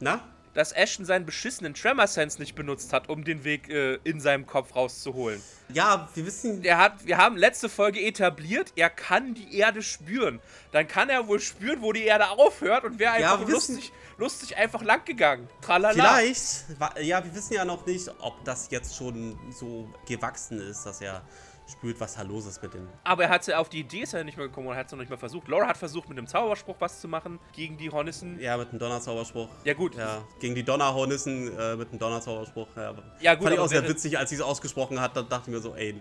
Na? Dass Ashton seinen beschissenen Tremor Sense nicht benutzt hat, um den Weg äh, in seinem Kopf rauszuholen. Ja, wir wissen. Er hat, wir haben letzte Folge etabliert, er kann die Erde spüren. Dann kann er wohl spüren, wo die Erde aufhört und wäre Ja, einfach wissen- lustig, lustig einfach lang gegangen. Tralala. Vielleicht, ja, wir wissen ja noch nicht, ob das jetzt schon so gewachsen ist, dass er spürt, was da los ist mit den. Aber er hat auf die Idee ist er nicht mehr gekommen und hat es noch nicht mal versucht. Laura hat versucht, mit dem Zauberspruch was zu machen gegen die Hornissen. Ja, mit dem Donnerzauberspruch. Ja, gut. Ja, gegen die Donnerhornissen äh, mit dem Donnerzauberspruch. Ja, Ja, gut, Fand ich auch sehr witzig, als sie es ausgesprochen hat. Dann dachte ich mir so, ey,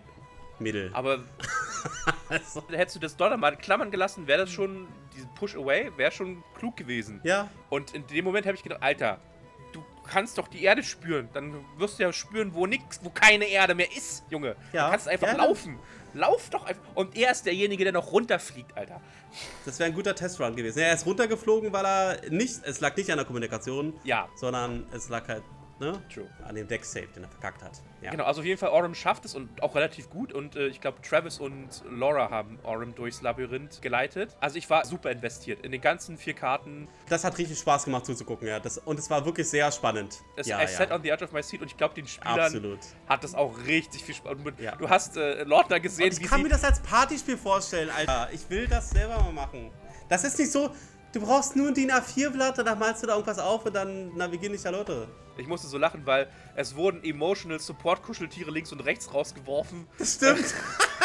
Mädel. Aber Also, hättest du das Donner mal klammern gelassen, wäre das schon, diese Push-Away, wäre schon klug gewesen. ja, Und in dem Moment habe ich gedacht, Alter, kannst doch die Erde spüren. Dann wirst du ja spüren, wo nix, wo keine Erde mehr ist, Junge. Ja, Du kannst einfach ja, laufen. Lauf doch einfach. Und er ist derjenige, der noch runterfliegt, Alter. das wäre ein guter Testrun gewesen. Er ist runtergeflogen, weil er nicht, es lag nicht an der Kommunikation, Ja. sondern es lag halt, ne? True. An dem Deck-Save, den er verkackt hat. Ja. Genau, also auf jeden Fall, Orem schafft es und auch relativ gut. Und äh, ich glaube, Travis und Laura haben Orem durchs Labyrinth geleitet. Also ich war super investiert in den ganzen vier Karten. Das hat richtig Spaß gemacht zuzugucken, ja. Das, und es war wirklich sehr spannend. Es, ja, I sat ja. on the edge of my seat und ich glaube, den Spielern Absolut. hat das auch richtig viel Spaß. Ja. Du hast äh, Lordner gesehen, Und ich kann mir das als Partyspiel vorstellen, Alter. Ich will das selber mal machen. Das ist nicht so, du brauchst nur ein DIN A4-Blatt, danach malst du da irgendwas auf und dann navigieren dich da Leute. Ich musste so lachen, weil es wurden Emotional Support Kuscheltiere links und rechts rausgeworfen. Das stimmt.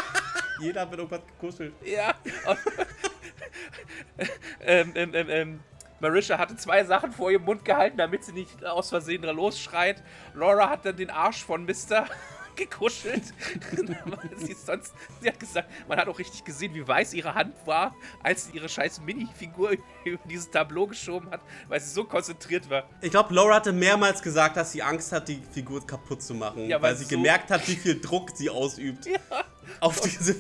Jeder hat mit irgendwas gekuschelt. Ja. Und ähm, ähm, ähm, ähm, Marisha hatte zwei Sachen vor ihrem Mund gehalten, damit sie nicht aus Versehen da losschreit. Laura hat dann den Arsch von Mr. gekuschelt. sie, sonst, sie hat gesagt, man hat auch richtig gesehen, wie weiß ihre Hand war, als sie ihre scheiß Mini-Figur über dieses Tableau geschoben hat, weil sie so konzentriert war. Ich glaube, Laura hatte mehrmals gesagt, dass sie Angst hat, die Figur kaputt zu machen. Ja, weil weil sie so- gemerkt hat, wie viel Druck sie ausübt Ja. auf diese.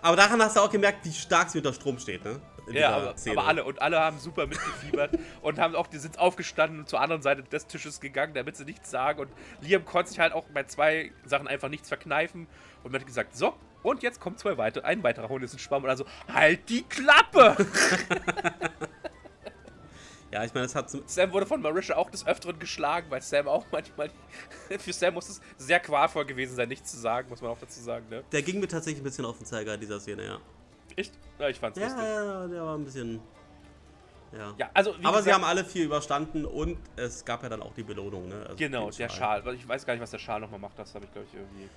Aber daran hast du auch gemerkt, wie stark sie unter Strom steht, ne? Ja, aber, aber alle und alle haben super mitgefiebert und haben auch, die sind aufgestanden und zur anderen Seite des Tisches gegangen, damit sie nichts sagen. Und Liam konnte sich halt auch bei zwei Sachen einfach nichts verkneifen und man hat gesagt, so, und jetzt kommt zwei weitere, ein weiterer Hund ist ein Schwamm und also, halt die Klappe! Ja, ich meine, das hat zum, Sam wurde von Marisha auch des Öfteren geschlagen, weil Sam auch manchmal, für Sam muss es sehr qualvoll gewesen sein, nichts zu sagen, muss man auch dazu sagen, ne? Der ging mir tatsächlich ein bisschen auf den Zeiger in dieser Szene, ja. Echt? Ja, ich fand's Ja, lustig. ja, der war ein bisschen. Ja. Ja, also, Aber sie gesagt- haben alle vier überstanden und es gab ja dann auch die Belohnung, ne? Also Genau, der Schal. Weil Ich weiß gar nicht, was der Schal nochmal macht, das habe ich, glaube ich, irgendwie...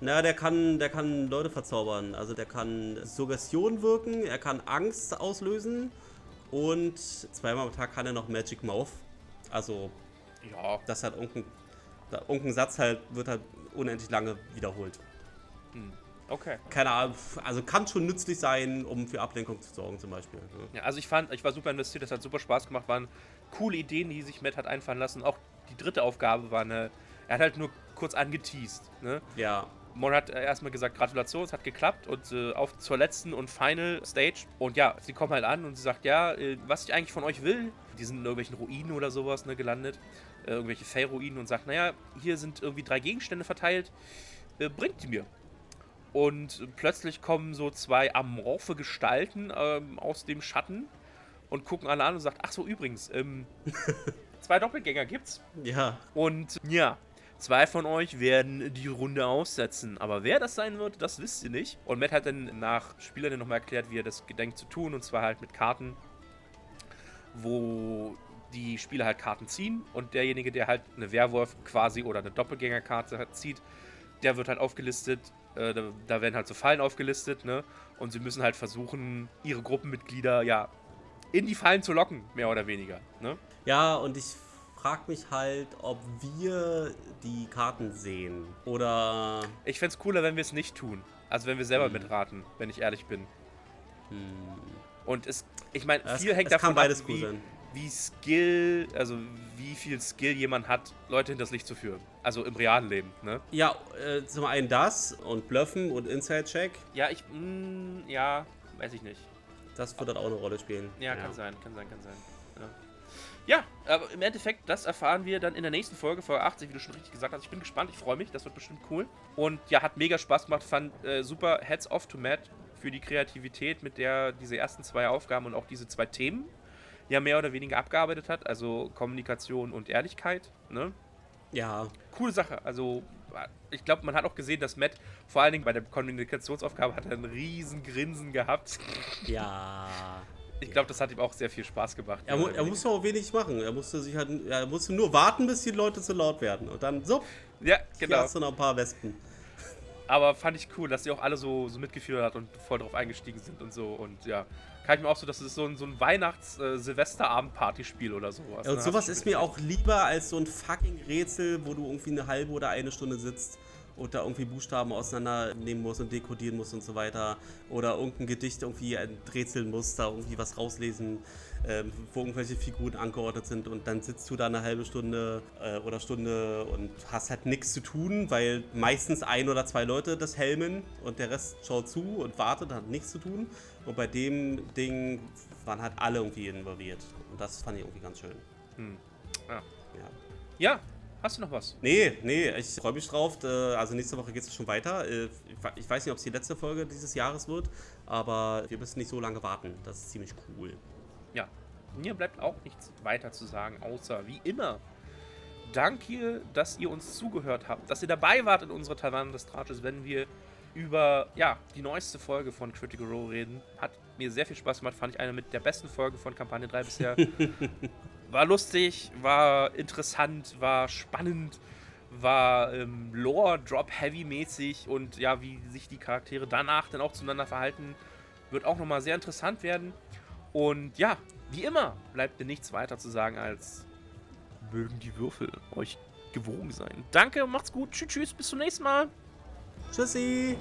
Na, der kann, der kann Leute verzaubern. Also der kann Suggestion wirken, er kann Angst auslösen und zweimal am Tag kann er noch Magic Mouth. Also Ja, das hat irgendein, irgendein Satz halt wird halt unendlich lange wiederholt. Okay. Keine Ahnung, also kann schon nützlich sein, um für Ablenkung zu sorgen zum Beispiel. Ja, also ich fand, ich war super investiert, das hat super Spaß gemacht, waren coole Ideen, die sich Matt hat einfallen lassen. Auch die dritte Aufgabe war eine, er hat halt nur kurz angeteased. Ne? Ja, Mon hat äh, erstmal gesagt, Gratulation, es hat geklappt und äh, auf zur letzten und Final Stage. Und ja, sie kommt halt an und sie sagt, ja, äh, was ich eigentlich von euch will, die sind in irgendwelchen Ruinen oder sowas ne, gelandet, äh, irgendwelche Fey-Ruinen und sagt, naja, hier sind irgendwie drei Gegenstände verteilt, äh, bringt die mir. Und plötzlich kommen so zwei amorphe Gestalten ähm, aus dem Schatten und gucken alle an und sagt, ach so, übrigens, ähm, zwei Doppelgänger gibt's. ja. Und ja, zwei von euch werden die Runde aussetzen. Aber wer das sein wird, das wisst ihr nicht. Und Matt hat dann nach Spielern nochmal erklärt, wie er das gedenkt zu tun. Und zwar halt mit Karten, wo die Spieler halt Karten ziehen. Und derjenige, der halt eine Werwolf quasi oder eine Doppelgängerkarte zieht, der wird halt aufgelistet. Äh, da, da werden halt so Fallen aufgelistet, ne? Und sie müssen halt versuchen, ihre Gruppenmitglieder, ja, in die Fallen zu locken, mehr oder weniger, ne? Ja, und ich frage mich halt, ob wir die Karten sehen. Oder. Ich fände es cooler, wenn wir es nicht tun. Also wenn wir selber mitraten, wenn ich ehrlich bin. Und es, ich meine, Es- viel hängt es kann davon beides ab, cool wie, sein. Wie Skill, also wie viel Skill jemand hat, Leute hinters Licht zu führen. Also im realen Leben, ne? Ja, äh, zum einen das und Bluffen und Inside-Check. Ja, ich, mm, ja, weiß ich nicht. Das wird dann auch eine Rolle spielen. Ja, kann sein, kann sein, kann sein. Ja. ja, aber im Endeffekt, das erfahren wir dann in der nächsten Folge, Folge 80, wie du schon richtig gesagt hast. Ich bin gespannt, ich freue mich, das wird bestimmt cool. Und ja, hat mega Spaß gemacht, fand äh, super Heads off to Matt für die Kreativität, mit der diese ersten zwei Aufgaben und auch diese zwei Themen ja mehr oder weniger abgearbeitet hat. Also Kommunikation und Ehrlichkeit, ne? Ja, Coole Sache. Also, ich glaube, man hat auch gesehen, dass Matt vor allen Dingen bei der Kommunikationsaufgabe hat er einen riesen Grinsen gehabt. ja. Ich glaube, das hat ihm auch sehr viel Spaß gemacht. Er, mu er musste auch wenig machen. Er musste sich halt, er musste nur warten, bis die Leute zu laut werden. Und dann, so, Ja, hier genau. hast du noch ein paar Wespen. Aber fand ich cool, dass sie auch alle so, so mitgeführt hat und voll drauf eingestiegen sind und so. Und ja, kann ich mir auch so, das ist so ein, so ein Weihnachts-Silvesterabend-Partyspiel oder sowas. Ja, und ne? sowas Hast du ist mir auch lieber als so ein fucking Rätsel, wo du irgendwie eine halbe oder eine Stunde sitzt und da irgendwie Buchstaben auseinandernehmen musst und dekodieren musst und so weiter. Oder irgendein Gedicht irgendwie rätseln musst, da irgendwie was rauslesen, ähm, wo irgendwelche Figuren angeordnet sind und dann sitzt du da eine halbe Stunde äh, oder Stunde und hast halt nichts zu tun, weil meistens ein oder zwei Leute das helmen und der Rest schaut zu und wartet, hat nichts zu tun. Und bei dem Ding waren halt alle irgendwie involviert. Und das fand ich irgendwie ganz schön. Hm. Ja. Ja. ja, hast du noch was? Nee, nee, ich freue mich drauf. Äh, Also nächste Woche geht es schon weiter. Äh, ich we- Ich weiß nicht, ob es die letzte Folge dieses Jahres wird, aber wir müssen nicht so lange warten. Das ist ziemlich cool. Ja, mir bleibt auch nichts weiter zu sagen, außer wie immer. Danke, dass ihr uns zugehört habt, dass ihr dabei wart in unserer Taverne des Tratsches, wenn wir über ja, die neueste Folge von Critical Role reden. Hat mir sehr viel Spaß gemacht, fand ich eine mit der besten Folgen von Kampagne 3 bisher. war lustig, war interessant, war spannend, war ähm, Lore, Drop-Heavy-mäßig und ja, wie sich die Charaktere danach dann auch zueinander verhalten, wird auch nochmal sehr interessant werden. Und ja, wie immer bleibt mir nichts weiter zu sagen als mögen die Würfel euch gewogen sein. Danke, macht's gut, tschüss, tschüss, bis zum nächsten Mal. Tschüssi!